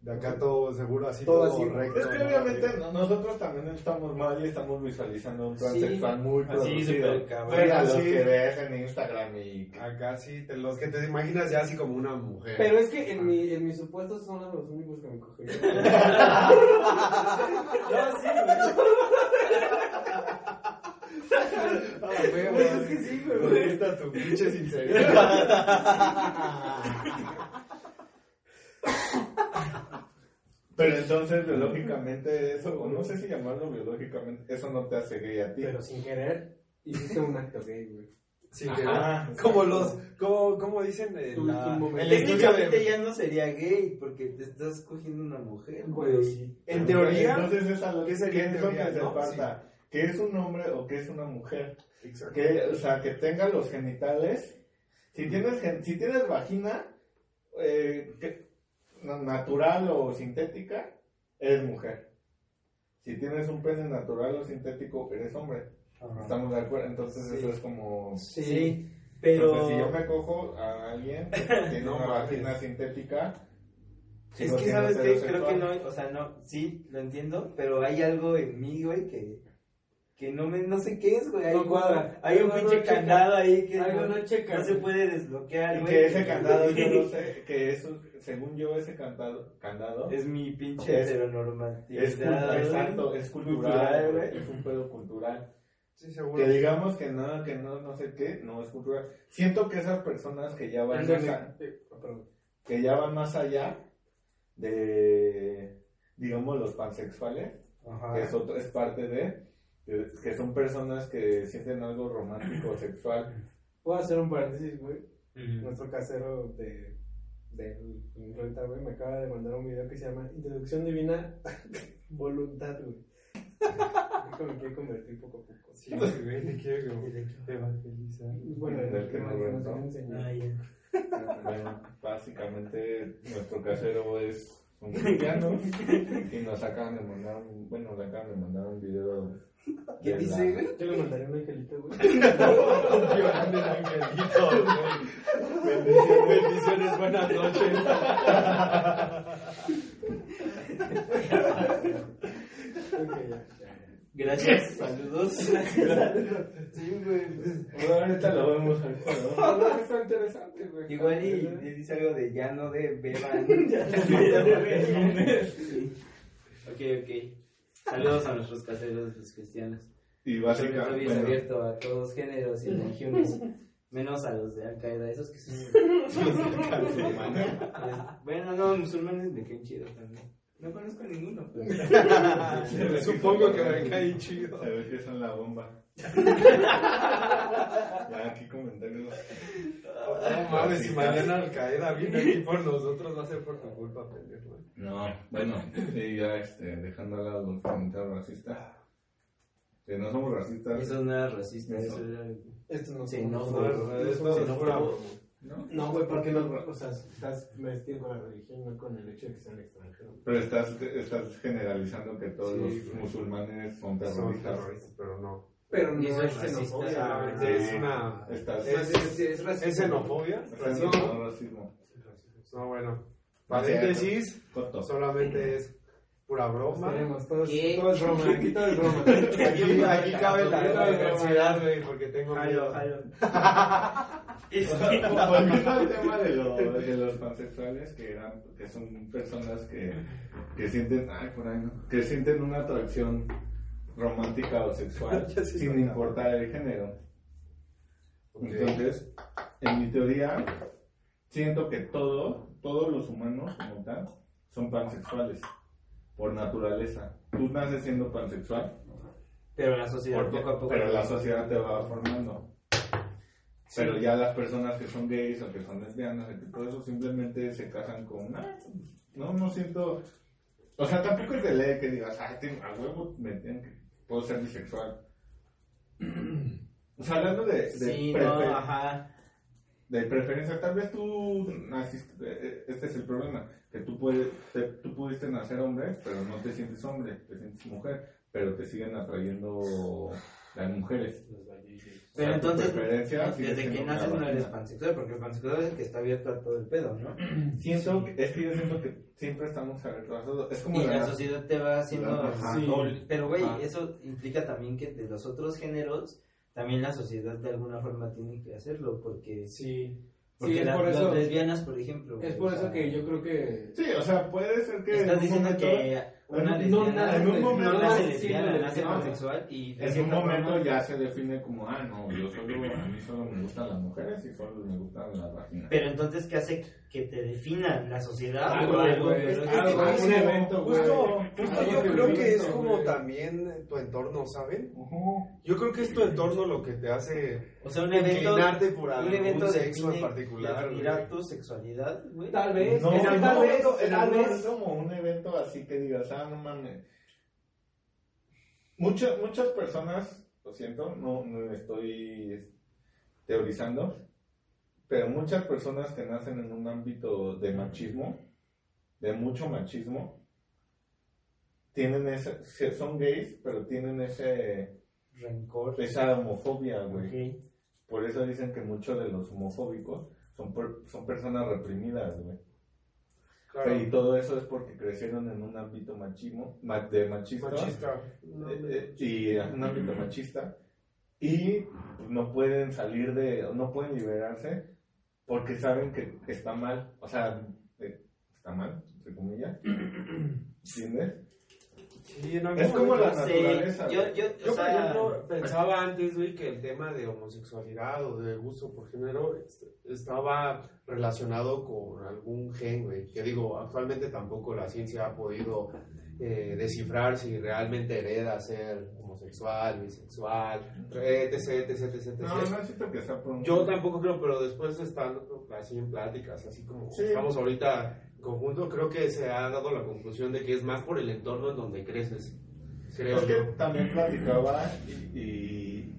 De acá todo seguro, así Todo todo, así. recto. Es que obviamente Así. no- nosotros también estamos mal y estamos visualizando un plan Sí. sexual muy Así, producido. Bueno, los sí. que ves en Instagram y Acá sí, te- los que te imaginas ya así como una mujer. Pero es que en, mi, en mis supuestos son los únicos que me cogerían. no, sí, Ah, güey, güey. Es que sí, güey. Ahí está tu pinche sinceridad. Pero entonces biológicamente eso, o no sé si llamarlo biológicamente, eso no te hace gay a ti. Pero sin querer, hiciste un acto gay, güey. Sí, Ajá. que- como los, como, como dicen en la, el Técnicamente de, ya no sería gay porque te estás cogiendo una mujer, Güey, sí. en teoría, Entonces esa lo ¿qué sería en es lo teoría, que se no? falta? ¿Qué es un hombre o qué es una mujer? Exacto. Que, o sea, que tenga los genitales. Si tienes, si tienes vagina, eh, que- na- natural o sintética, eres mujer. Si tienes un pene natural o sintético, eres hombre. Estamos de acuerdo. Entonces Sí. eso es como... Sí, pero Entonces, si yo me cojo a alguien que tiene No una vagina sintética, es que sabes que creo que no, o sea, no, sí, lo entiendo, pero hay algo en mí, güey, que que no me no sé qué es, güey. Hay, No cuadra. hay un pinche no candado ahí que Algo no, no checa, no se puede desbloquear, Y güey. que ese candado, yo no sé, que eso, según yo, ese candado, candado Es mi pinche Es- heteronormatividad. es, exacto, es cultural, güey, es un pedo cultural. Sí, seguro. Que digamos que no, que no, no sé qué, no es cultural. Siento que esas personas que ya van más, a- Eh, perdón. que ya van más allá de, digamos, los pansexuales, Ajá. que es, otro- es parte de, que, son personas que sienten algo romántico o sexual. Voy a hacer un paréntesis, güey. Nuestro casero de, de renta, güey, me acaba de mandar un video que se llama Introducción Divina Voluntad, güey. Me quiere convertir poco a poco. Sí, güey, te quiero evangelizar. Bueno, Del que no, no enseñó. Ah, ya. Bueno, básicamente nuestro casero es un cristiano y nos acaban de mandar un, bueno, le acaban de mandar un video. ¿Qué de dice, güey? Yo le mandaré un angelito, güey. Violando el angelito, güey. Bendiciones, bendiciones, buenas noches. Ok, ya, ya. Gracias, saludos. Sí, güey. Bueno, ahorita lo vemos al No, no, está interesante, güey. Igual y le dice algo de ya no de beban. Sí. Ok, ok. Saludos a nuestros caseros, los cristianos. Y básicamente, bien bueno, abierto a todos géneros y religiones, menos a los de Al Qaeda, esos que son musulmanes. Bueno, no, musulmanes me caen chido también. No conozco a ninguno. pero- Supongo que me cae chido. Se ve que son la bomba. Ya, aquí comentarios. No mames, si mañana Al Qaeda viene aquí por nosotros, va a ser por tu culpa, pendejo. No, bueno, sí, ya este, dejando al lado los comentarios racistas. Que no somos racistas. Eso no es racista, Eso. eso era... Esto no Sí, somos- no, no porque no, o sea, estás metido con la religión, no con el hecho de que sean extranjeros. Pero estás, estás generalizando que todos Sí, los musulmanes son Son terroristas. terroristas, pero no. Pero no es es racista, xenofobia, ¿sabes? güey. Es una. Es- es, es racismo. ¿Es xenofobia? estás No. racismo. No, bueno. Paréntesis, solamente es pura broma. Todo, es, todo es broma, aquí todo es broma. Aquí, aquí cabe la universidad, güey, porque tengo miedo. Volviendo al tema de, lo, de los pansexuales, que, eran, que son personas que, que sienten, ay, por ahí, ¿no? que sienten una atracción romántica o sexual sin importar el género. Entonces, en mi teoría, siento que todo, todos los humanos como tal, son pansexuales, por naturaleza. Tú naces siendo pansexual. Pero la sociedad poco a poco. Pero la sociedad te va formando. Pero ya las personas que son gays o que son lesbianas, y todo eso simplemente se casan con. Ah, no, no siento. O sea, tampoco es de ley que digas, ay, tengo, a huevo me que. Puedo ser bisexual. o sea, hablando de. de sí, no, ajá de preferencia, tal vez tú naciste, eh, eh, este es el problema, que tú, puedes, tú pudiste nacer hombre, pero no te sientes hombre, te sientes mujer, pero te siguen atrayendo las mujeres. Pero entonces, desde que naces no eres pansexual, porque el pansexual es el que está abierto a todo el pedo, ¿no? Siento, es que yo siento que siempre estamos abiertos a todo. Es como y la, sociedad te va haciendo... Pero, güey, eso implica también que de los otros géneros también la sociedad de alguna forma tiene que hacerlo, porque... Sí. Porque sí, las, por eso, lesbianas, por ejemplo. Es por eso que yo creo que... Sí, o sea, puede ser que... Estás diciendo que una lesbiana en un momento, no nace lesbiana, nace pansexual y... En un momento ya se define como, ah, no, yo solo, a mí solo me gustan las mujeres y solo me gustan las vaginas. Pero entonces, ¿qué hace que te defina la sociedad? Algo, algo, es, un evento, Justo, justo yo creo que es como también tu entorno, ¿saben? Yo creo que es tu entorno lo que te hace... O sea, un evento... por un evento sexo en particular. Mira tu sexualidad, güey. Tal vez. No, tal vez, tal vez. como un evento así que digas, ah, no mames. Muchas, muchas personas, lo siento, no, no estoy teorizando, pero muchas personas que nacen en un ámbito de machismo, de mucho machismo, tienen ese, son gays, pero tienen ese rencor, esa homofobia, güey. Por eso dicen que muchos de los homofóbicos son, son personas reprimidas, güey. Y todo eso es porque crecieron en un ámbito machismo, de machista, machista. Eh, eh, y en un ámbito machista. Y no pueden salir de, no pueden liberarse porque saben que está mal, o sea, eh, está mal, entre comillas, ¿entiendes? Sí, es como la naturaleza. Yo, yo, yo por ejemplo, pensaba antes, güey, que el tema de homosexualidad o de gusto por género este, estaba relacionado con algún gen, güey. Que digo, actualmente tampoco la ciencia ha podido eh, descifrar si realmente hereda ser homosexual, bisexual, etc, etc, etc, No, no siento que sea por Yo tampoco creo, pero después estando así en pláticas, así como estamos ahorita conjunto, creo que se ha dado la conclusión de que es más por el entorno en donde creces. Creo es que también platicaba y,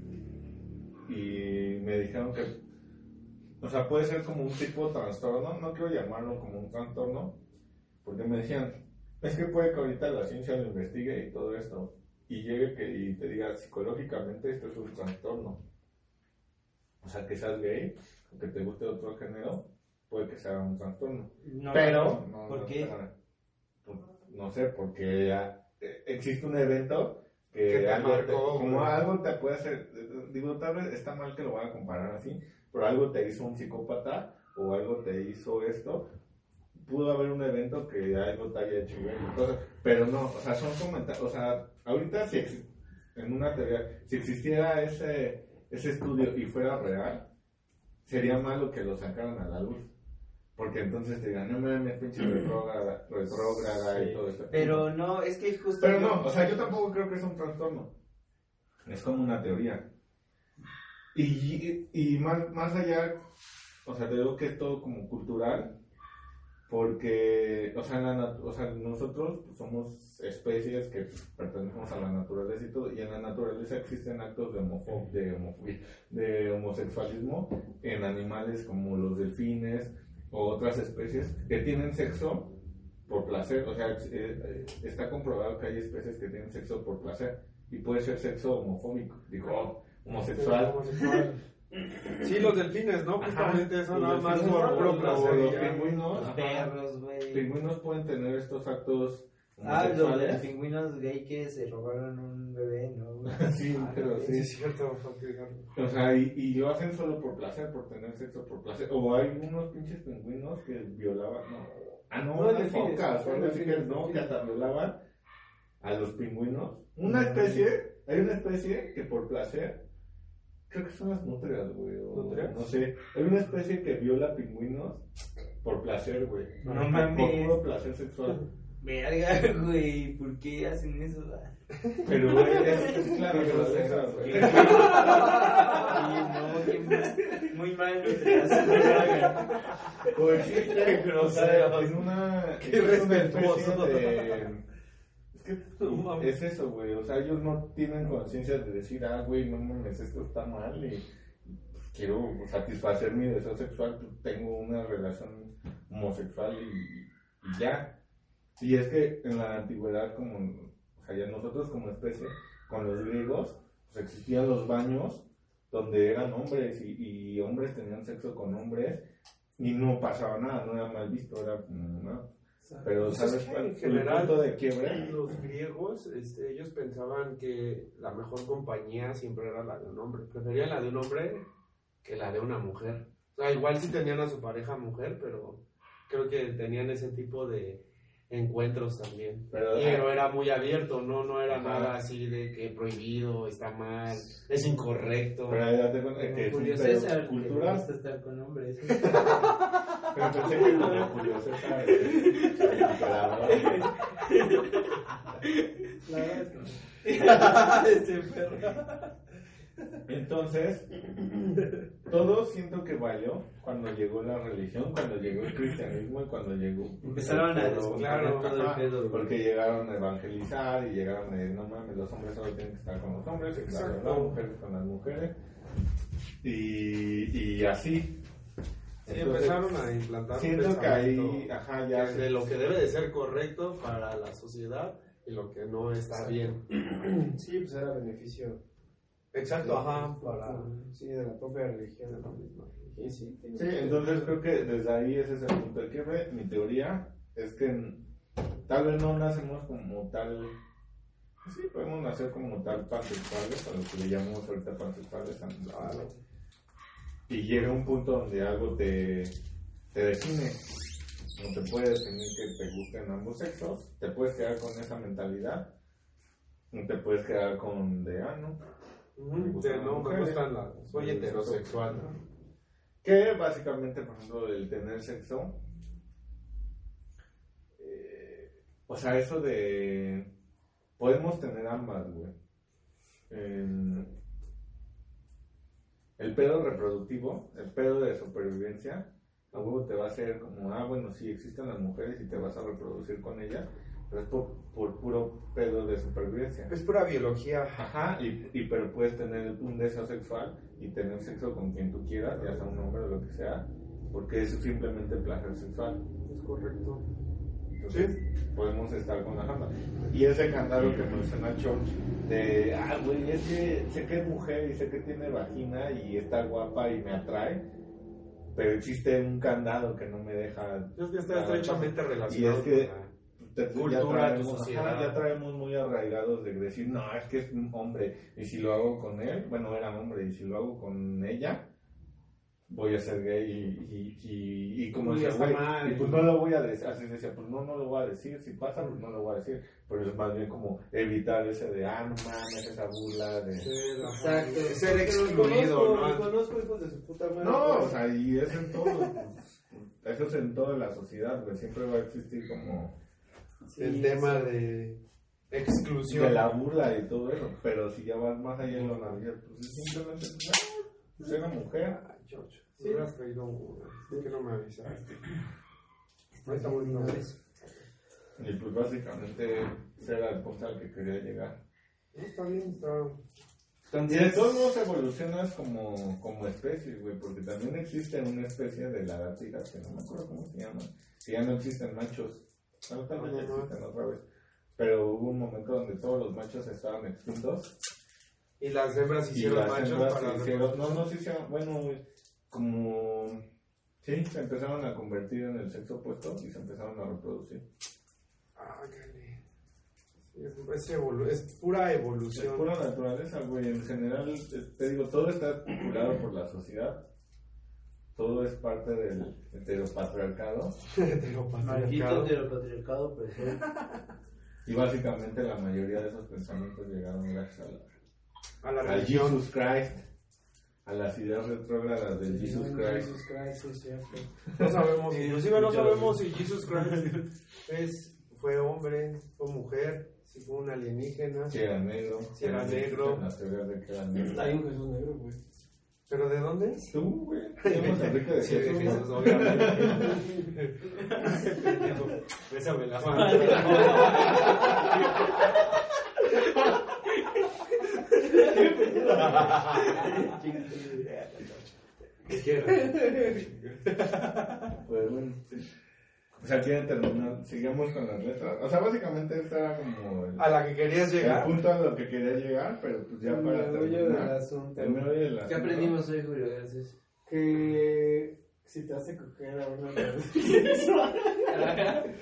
y, me dijeron que, o sea, puede ser como un tipo de trastorno, no quiero llamarlo como un trastorno, porque me decían, es que puede que ahorita la ciencia lo investigue y todo esto, y llegue que, y te diga psicológicamente esto es un trastorno. O sea, que seas gay, o que te guste otro género, puede que sea un trastorno. pero, no, ¿por qué? Pues, no, sé, porque eh, existe un evento que, algo como algo te puede hacer, digo, tal vez está mal que lo vaya a comparar así, pero algo te hizo un psicópata o algo te hizo esto, pudo haber un evento que algo te haya hecho pero no, o sea, son comentarios, o sea, ahorita si en una teoría, si existiera ese, ese estudio y fuera real, sería malo que lo sacaran a la luz. Porque entonces te digan, no me me pinche retrógrada, retrógrada y todo eso. Pero no, es que justo. Pero no, o sea, yo tampoco creo que es un trastorno. Es como una teoría. Y, y más, más allá, o sea, te digo que es todo como cultural, porque, o sea, o sea nosotros somos especies que pertenecemos a la naturaleza y todo, y en la naturaleza existen actos de, de, homofobia, de homosexualismo en animales como los delfines, o otras especies que tienen sexo por placer. O sea, eh, eh, está comprobado que hay especies que tienen sexo por placer y puede ser sexo homofóbico, digo, homosexual. Sí, los delfines, ¿no? Justamente eso, nada más por puro placer. Los pingüinos, perros, güey. Pingüinos pueden tener estos actos Ah, los, los pingüinos gay que se robaron un bebé, ¿no? sí, ah, pero sí. es cierto, O sea, y, y, lo hacen solo por placer, por tener sexo por placer. O hay unos pinches pingüinos que violaban, no. Ah, no, no las focas, no, que hasta violaban a los pingüinos. Una especie, hay una especie que por placer, creo que son las nutrias, güey. ¿Nutrias? No sé, hay una especie que viola pingüinos por placer, güey. No, no mames. Por puro placer sexual. Verga, güey, ¿por qué hacen eso? Pero, güey, es, claro que lo hacen, güey. no, muy mal, sí, qué grosero. En una. Qué respetuoso. Es que es eso, güey. O sea, ellos no tienen conciencia de decir, ah, güey, no mames, esto está mal y quiero satisfacer mi deseo sexual, tengo una relación homosexual y ya. Y es que en la antigüedad, como, o sea, ya nosotros como especie, con los griegos, pues existían los baños donde eran hombres y, y hombres tenían sexo con hombres y no pasaba nada, no era mal visto, era ¿no? Pero, pues ¿sabes cuál? En general, de quiebre? los griegos, este, ellos pensaban que la mejor compañía siempre era la de un hombre. Preferían la de un hombre que la de una mujer. O sea, igual sí tenían a su pareja mujer, pero creo que tenían ese tipo de, encuentros también. Pero, era muy abierto, no no era nada así de que prohibido, está mal, es incorrecto. Pero date cuenta que Julio César, cultura. Que estar con hombres. pero pensé que no Julio César. La verdad es que este perro. Entonces, todo siento que valió cuando llegó la religión, cuando llegó el cristianismo y cuando llegó. Empezaron a claro, todo el pedo. Porque llegaron a evangelizar y llegaron a decir, no mames, los hombres solo tienen que estar con los hombres y las mujeres con las mujeres. Y, y así. Sí, empezaron a implantar siento que ahí, ajá, ya de lo que debe de ser correcto para la sociedad y lo que no está bien. Sí, pues era beneficio Exacto, ajá, para, sí, de la propia religión. De la misma. Sí, sí, entonces creo que desde ahí ese es el punto de quiebre. Mi teoría es que tal vez no nacemos como tal, sí, podemos nacer como tal pansexuales, a lo que le llamamos ahorita pansexuales, y llega un punto donde algo te, te define. No te puedes definir que te gusten ambos sexos, te puedes quedar con esa mentalidad, no te puedes quedar con de, ah, no, no, me gusta la, soy heterosexual. Que básicamente, por ejemplo, el tener sexo. Eh, o sea, eso de. Podemos tener ambas, güey. el pedo reproductivo, el pedo de supervivencia, a huevo te va a hacer como, ah, bueno, sí existen las mujeres y te vas a reproducir con ellas, pero es por, puro pedo de supervivencia. Es pura biología. Ajá, y, y, pero puedes tener un deseo sexual y tener sexo con quien tú quieras, ya sea un hombre o lo que sea, porque es simplemente placer sexual. Es correcto. Entonces, podemos estar con la jamba. Y ese candado que menciona George, de, ah, güey, es que sé que es mujer y sé que tiene vagina y está guapa y me atrae, pero existe un candado que no me deja. Es que está estrechamente relacionado. Y es que cultura, ya traemos, ya traemos muy arraigados de decir, no, es que es un hombre, y si lo hago con él, bueno, era hombre, y si lo hago con ella, voy a ser gay, y, y, y, como decía, güey, y pues no lo voy a decir, así decía, pues no, no lo voy a decir, si pasa, pues no lo voy a decir, pero es más bien como evitar ese de, ah, no mames, esa burla de... Exacto, ser excluido, ¿no? Conozco hijos de su puta madre. No, o sea, y eso en todo, pues, eso es en toda la sociedad, güey, siempre va a existir como el tema de exclusión. De la burla y todo eso. Pero si ya vas más allá en lo navidad, pues es simplemente pues, ser una mujer. Ay, George, sí. hubieras traído una. que no me avisaste? Ahorita voy una vez. Y pues básicamente era el punto al que quería llegar. está bien, está. Entonces, y de todos modos evolucionas como, como especie, güey, porque también existe una especie de lagartijas que no me acuerdo cómo se llama, que ya no existen machos no, tal vez ya existen otra vez. Pero hubo un momento donde todos los machos estaban extintos. Y las hembras hicieron machos para hicieron, No, no, sí hicieron, bueno, como... Sí, se empezaron a convertir en el sexo opuesto y se empezaron a reproducir. Ah, qué Es, es, pura evolución. Es pura naturaleza, güey. En general, te digo, todo está curado por la sociedad. Todo es parte del heteropatriarcado. heteropatriarcado. heteropatriarcado, pues. Y básicamente la mayoría de esos pensamientos llegaron gracias a la, a la Jesus Christ a las ideas retrógradas del Jesus Christ. Jesus Christ es cierto. No sabemos, inclusive no sabemos si Jesus Christ es, fue hombre, fue mujer, si fue un alienígena. Si era negro. Si era negro. Las teorías de que era negro. Hay un Jesús negro, güey. ¿Pero de dónde es? Tú, güey. Tenemos a Enrique de Sí, de Jesús, obviamente. Bésame la mano. ¿Qué? Pues bueno. O sea, quieren terminar, sigamos con las letras. O sea, básicamente esta era como el, A la que querías llegar. el punto a lo que quería llegar, pero pues ya para El del terminar. asunto. El del ¿Qué asunto. aprendimos hoy, Julio? Gracias. Que si te hace coger a una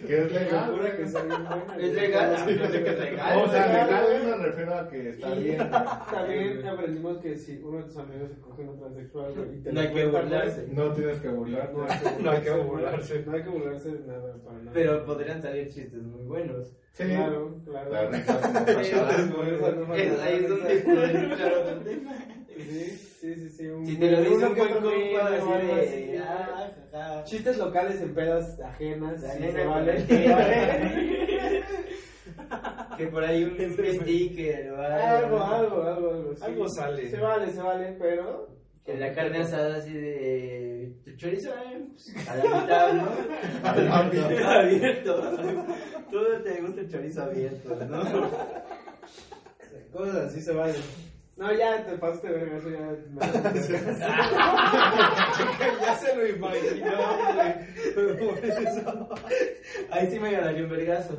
Que es legal. Que sea bien buena. ¿Es legal? Yo sé que es legal. O sea, legal, legal me refiero a que está bien. También aprendimos que si uno de tus amigos se coge un transexual y te No hay que burlarse. No tienes que burlarte. No hay que No burlarse. No hay que burlarse de nada, para nada. Pero podrían salir chistes muy buenos. Sí. Claro, claro. Es no Es- Ahí es donde Sí, sí, sí, sí. un- Si te lo dice un buen compa, algo de... ah, jaja. Chistes locales en pedas ajenas. Con vale. Que por ahí un sticker o Algo, algo. algo, algo, algo. sí. Algo sale. Se vale, se vale, pero. Que la carne asada así de tu chorizo eh, pues, a la mitad, ¿no? Abierto. abierto. Todo te gusta el chorizo abierto, ¿no? Cosas así se valen. No, ya te pasaste de verga, eso ya. ya se lo imaginó, güey. Por eso. Ahí sí me ganaría un vergazo.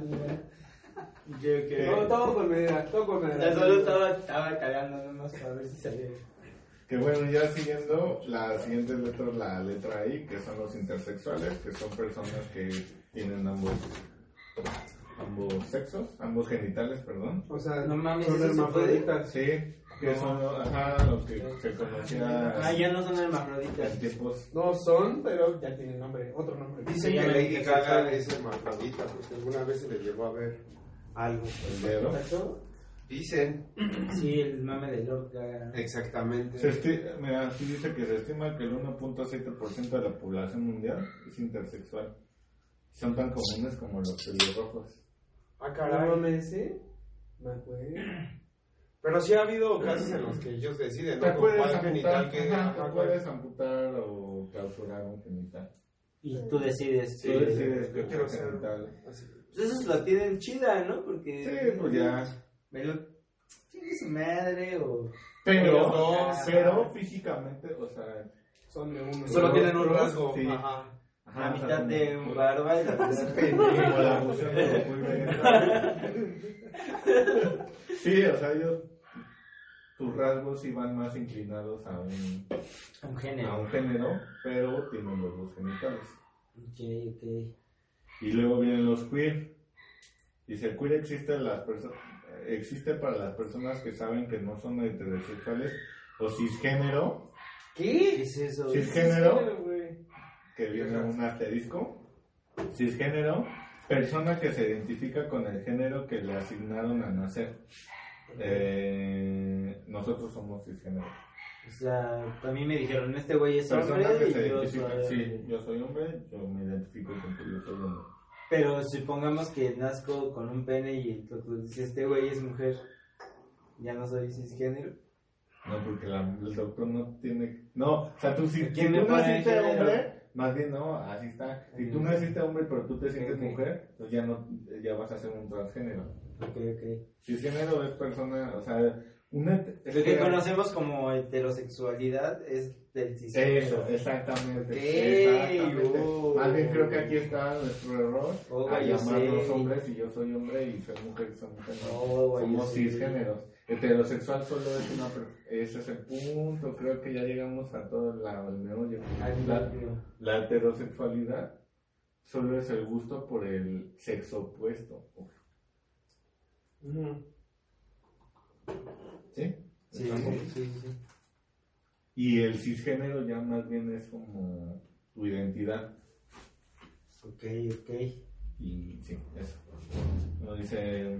Yo que. Todo, todo con medida, todo con medida. Ya solo estaba, estaba cagando nomás para ver si salía. Que bueno, ya siguiendo, la siguiente letra es la letra I, que son los intersexuales, que son personas que tienen ambos ambos sexos, ambos genitales, perdón. O sea, No mames, son hermafroditas. Sí, que son ajá, lo que se conocía Ah, ya no son hermafroditas. tiempos. No son, pero ya tienen nombre, otro nombre. Dicen que Lady. Gaga es hermafrodita porque alguna vez se le llevó a ver algo. El dedo. Dicen, Sí, el mame de Lord Gaga. exactamente. Se esti- mira, aquí dice que se estima que el 1.7% de la población mundial es intersexual. Son tan comunes como los pelirrojos. Ah, No caray. mames, ¿sí? Me acuerdo. Pero sí ha habido casos en los que ellos deciden, ¿no? Con puedes cuál genital amputar, que... ajá, te puedes amputar o clausurar un genital. Y tú decides. Sí, Tú decides yo que quiero ser- genital. Pues esos lo tienen chida, ¿no? Porque. Sí, pues ya. Me lo. Tiene su madre o. Pero, Pero- pero físicamente, o sea, Son de uno. Solo tienen un rasgo. Sí. Ajá. ajá, La mitad de un barba y la mitad de. Sí, o sea, ellos, tus rasgos sí van más inclinados a un, Un a género. un género, pero tienen los dos genitales. Ok, ok. Y luego vienen los queer. Dice, el queer existe, las existe para las personas que saben que no son heterosexuales o cisgénero, ¿Qué? ¿Qué es eso? cisgénero, güey. que viene un asterisco, cisgénero, persona que se identifica con el género que le asignaron al nacer. Eh, nosotros somos cisgénero. O sea, a mí me dijeron, este güey es que hombre se y yo soy... sí, yo soy hombre, yo me identifico con que yo soy hombre. Pero supongamos que nazco con un pene y doctor dice, este güey es mujer. Ya no soy cisgénero. No, porque la- el doctor no tiene... No, o sea, tú si, ¿Quién tú naciste hombre, más bien no, así está. Si tú naciste hombre pero tú te sientes mujer, pues ya no, ya vas a ser un transgénero. Ok, ok. Cisgénero es persona, o sea, una... Lo que conocemos como heterosexualidad es del cisgénero. Eso, exactamente. Ok, exactamente. oh. Más bien creo que aquí está nuestro error. Oh, a llamarnos hombres y yo soy hombre y soy mujer y soy mujer. No. Oh, Somos cisgéneros. Heterosexual solo es una... Ese es el punto. Creo que ya llegamos a todo la, el meollo. La heterosexualidad solo es el gusto por el sexo opuesto. ¿Sí? Sí, sí, sí. Y el cisgénero ya más bien es como tu identidad. Ok, ok. Y sí, eso. Nos dice,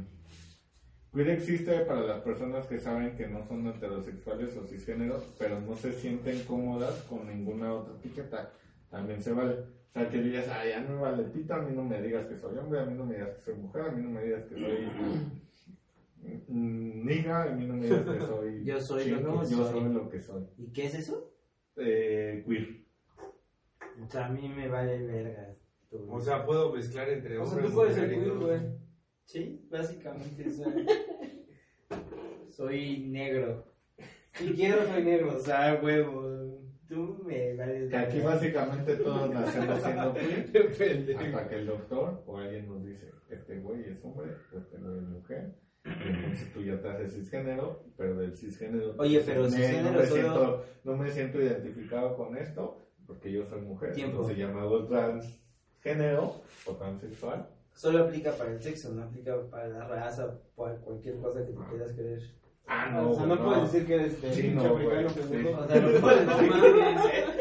queer existe para las personas que saben que no son heterosexuales o cisgéneros, pero no se sienten cómodas con ninguna otra etiqueta. También se vale. O sea, que digas, ay, ya no me vale pita, a mí no me digas que soy hombre, a mí no me digas que soy mujer, a mí no me digas que soy niga, a mí no me digas que soy Yo soy lo que yo soy. soy lo que soy. ¿Y qué es eso? Eh, queer. O sea, a mí me vale verga. tu- O sea, puedo mezclar entre O sea, tú puedes ser queer, güey. Sí, básicamente soy. soy negro. Si quiero, soy negro. O sea, huevo. Tú me vales Que aquí básicamente todos nacemos siendo queer. Hasta que el doctor o alguien nos dice, este güey es hombre o este güey es mujer. Entonces tú ya te haces cisgénero, pero del cisgénero. Oye, pero "Ne, cisgénero no me, solo- siento, no me siento identificado con esto porque yo soy mujer. Tiempo. Entonces llamado transgénero o transexual. Solo aplica para el sexo, no aplica para la raza, para cualquier cosa que tú quieras creer. Ah, no, o sea, no, güey, puedes decir que eres de Sí, pinche no, africano güey, pendejo. O sea, no puedes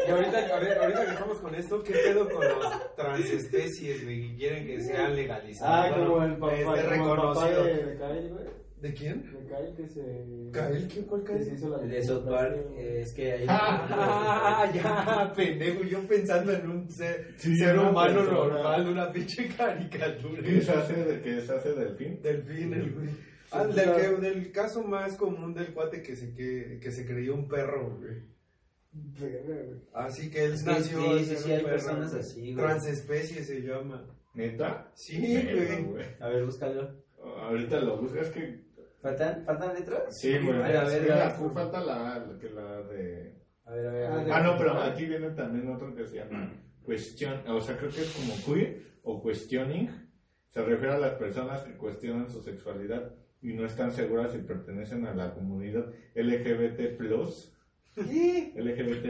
Y ahorita, a ver, ahorita que estamos con esto, ¿qué pedo con los transespecies, güey? Que quieren que sean legalizados. Ah, como el papá, Esté como el papá reconocido. de, de Kyle, güey. ¿De quién? De Kyle que se... ¿Kyle? ¿Quién? ¿Cuál Que Kyle? se hizo la de South Park, eh, es que ahí. Ah, ya, pendejo, yo pensando en un ser, Sí, ser humano persona. normal, una pinche caricatura. ¿Qué se hace de que se hace delfín? Delfín, el güey. Ah, del, que- del caso más común del cuate que se, que, que se creyó un perro, güey. Así que él Sí, nació. sí, sí, siendo sí, hay un perro, personas güey. así, güey. Transespecie se llama. ¿Neta? Sí, güey. A ver, búscalo. Ahorita lo buscas que ¿Faltan, ¿faltan letras? Sí, güey. A ver, a ver, a la ver. Q falta la A, la que la de. A ver, a ver. Ah, a ver. Ah, no, pero aquí viene también otro que se llama cuestión, o sea, creo que es como queer o questioning. Se refiere a las personas que cuestionan su sexualidad y no están seguras si pertenecen a la comunidad LGBT+, LGBT+,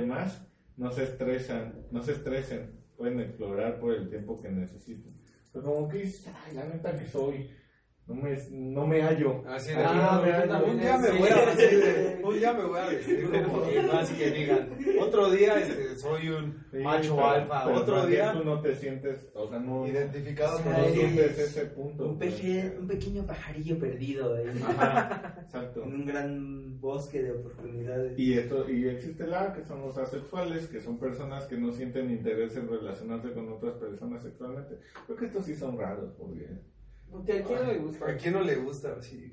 no se estresan, no se estresen, pueden explorar por el tiempo que necesiten. Pero como que, es, ay, la neta que soy, no me, no me hallo. Así de Ah, un- día me voy a vestir, un día me voy a vestir como que más que digan, otro día este, soy un Sí, macho pero- alfa, pero otro día tú no te sientes, o sea, no, identificado no sientes ese punto. Un, pues. peje, un pequeño pajarillo perdido ahí, Ajá, exacto. en un gran bosque de oportunidades. Y, esto, y existe la que son los asexuales, que son personas que no sienten interés en relacionarse con otras personas sexualmente. Creo que estos sí son raros, porque Porque a quién no le gusta. ¿A quién no le gusta? Sí,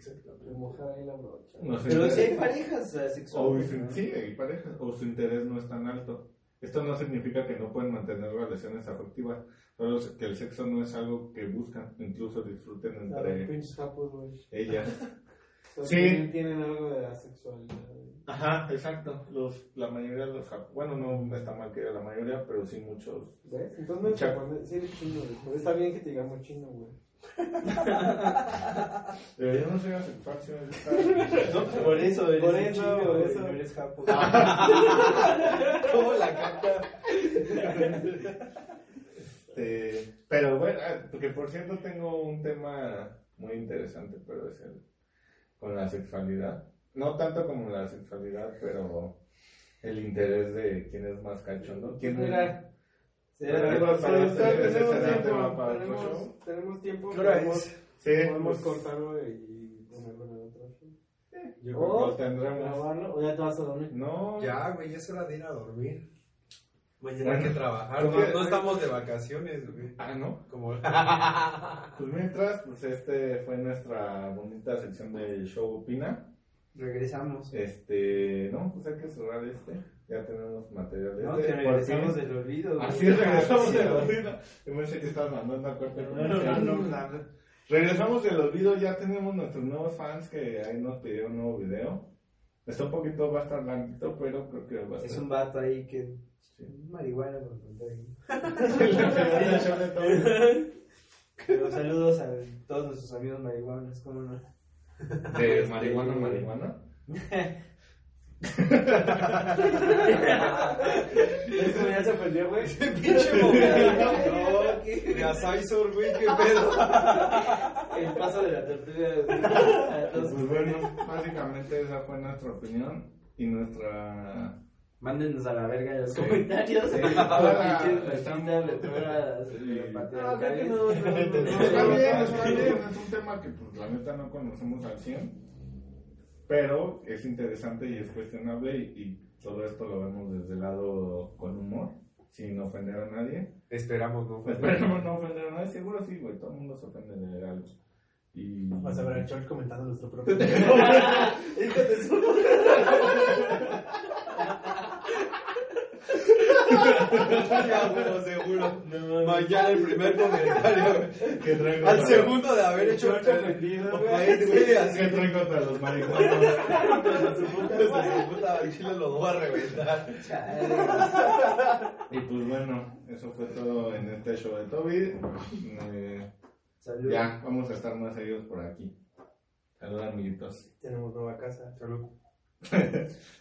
ahí la brocha. no Pero si hay parejas o sexuales. su- ¿no? sí, hay parejas, o su interés no es tan alto. Esto no significa que no pueden mantener relaciones afectivas, solo que el sexo no es algo que buscan, incluso disfruten entre ellas. Sí. Tienen, tienen algo de asexualidad. Ajá, exacto. Los, la mayoría de los bueno, no está mal que la mayoría, pero sí muchos. ¿Ves? Entonces eres chino, está bien que te digamos chino, güey. Pero yo no soy asexual, sí me gusta. Por eso eres Por eso, chino, por eso. no eres japo. ¿Cómo la capta? Este, pero bueno, ah, porque por cierto tengo un tema muy interesante, pero es el con la sexualidad. No tanto como la sexualidad, pero el interés de quién es más cachondo. ¿Quién es- tenemos tiempo, tema para otro tenemos, show. tenemos tiempo, ¿Qué hora podemos, cortarlo y ponerlo en otro show. yo creo que lo tendremos. grabarlo, o ya te vas a dormir. No, Ya, güey, ya es hora de ir a dormir. Mañana hay que trabajar. ¿por No, no estamos de vacaciones, güey. Ah, ¿no? Como... Pues mientras, pues este fue nuestra bonita sección del show Opina. Regresamos. Este, no, pues hay que cerrar este. Ya tenemos material de No, este. regresamos del olvido. Así es, regresamos del olvido. Yo pensé que estabas mandando a corte. No, no, no, no, no. Regresamos del olvido, ya tenemos nuestros nuevos fans que ahí nos pidieron un nuevo video. Está un poquito, va a estar pero creo que va a Es estar. un vato ahí que. Marihuana, ahí. de Pero saludos a todos nuestros amigos marihuanos, ¿cómo no? marihuana, marihuana. Eso ya se ofendió, güey. Pinche momento. De Asaisor, güey, qué pedo. El paso de la tortuga. Pues bueno, básicamente esa fue nuestra opinión y nuestra. Mándenos a la verga en los comentarios. Sí, Ahora, estamos- estamos de todas Sí. patriarcales. no, no, no, no, Está bien, está bien. Es un tema que, pues, la neta no conocemos al 100. Pero es interesante y es cuestionable. Y, y todo esto lo vemos desde el lado con humor, sin ofender a nadie. Esperamos, ¿no? Pues esperemos no ofender a nadie. Seguro sí, güey. Todo el mundo se ofende de algo. Y. Vas a ver a George comentando nuestro propio. Ya, bueno, seguro. Mañana el primer comentario. ¿Qué traigo Al segundo de haber hecho güey. Güey, así. ¿Qué traigo contra los marihuanos? Su puta, su puta chile lo voy a reventar. Y pues bueno, eso fue todo en este show de Toby. Eh, Salud. ya, vamos a estar más seguidos por aquí. Saludos, amiguitos. Tenemos nueva casa. Salud.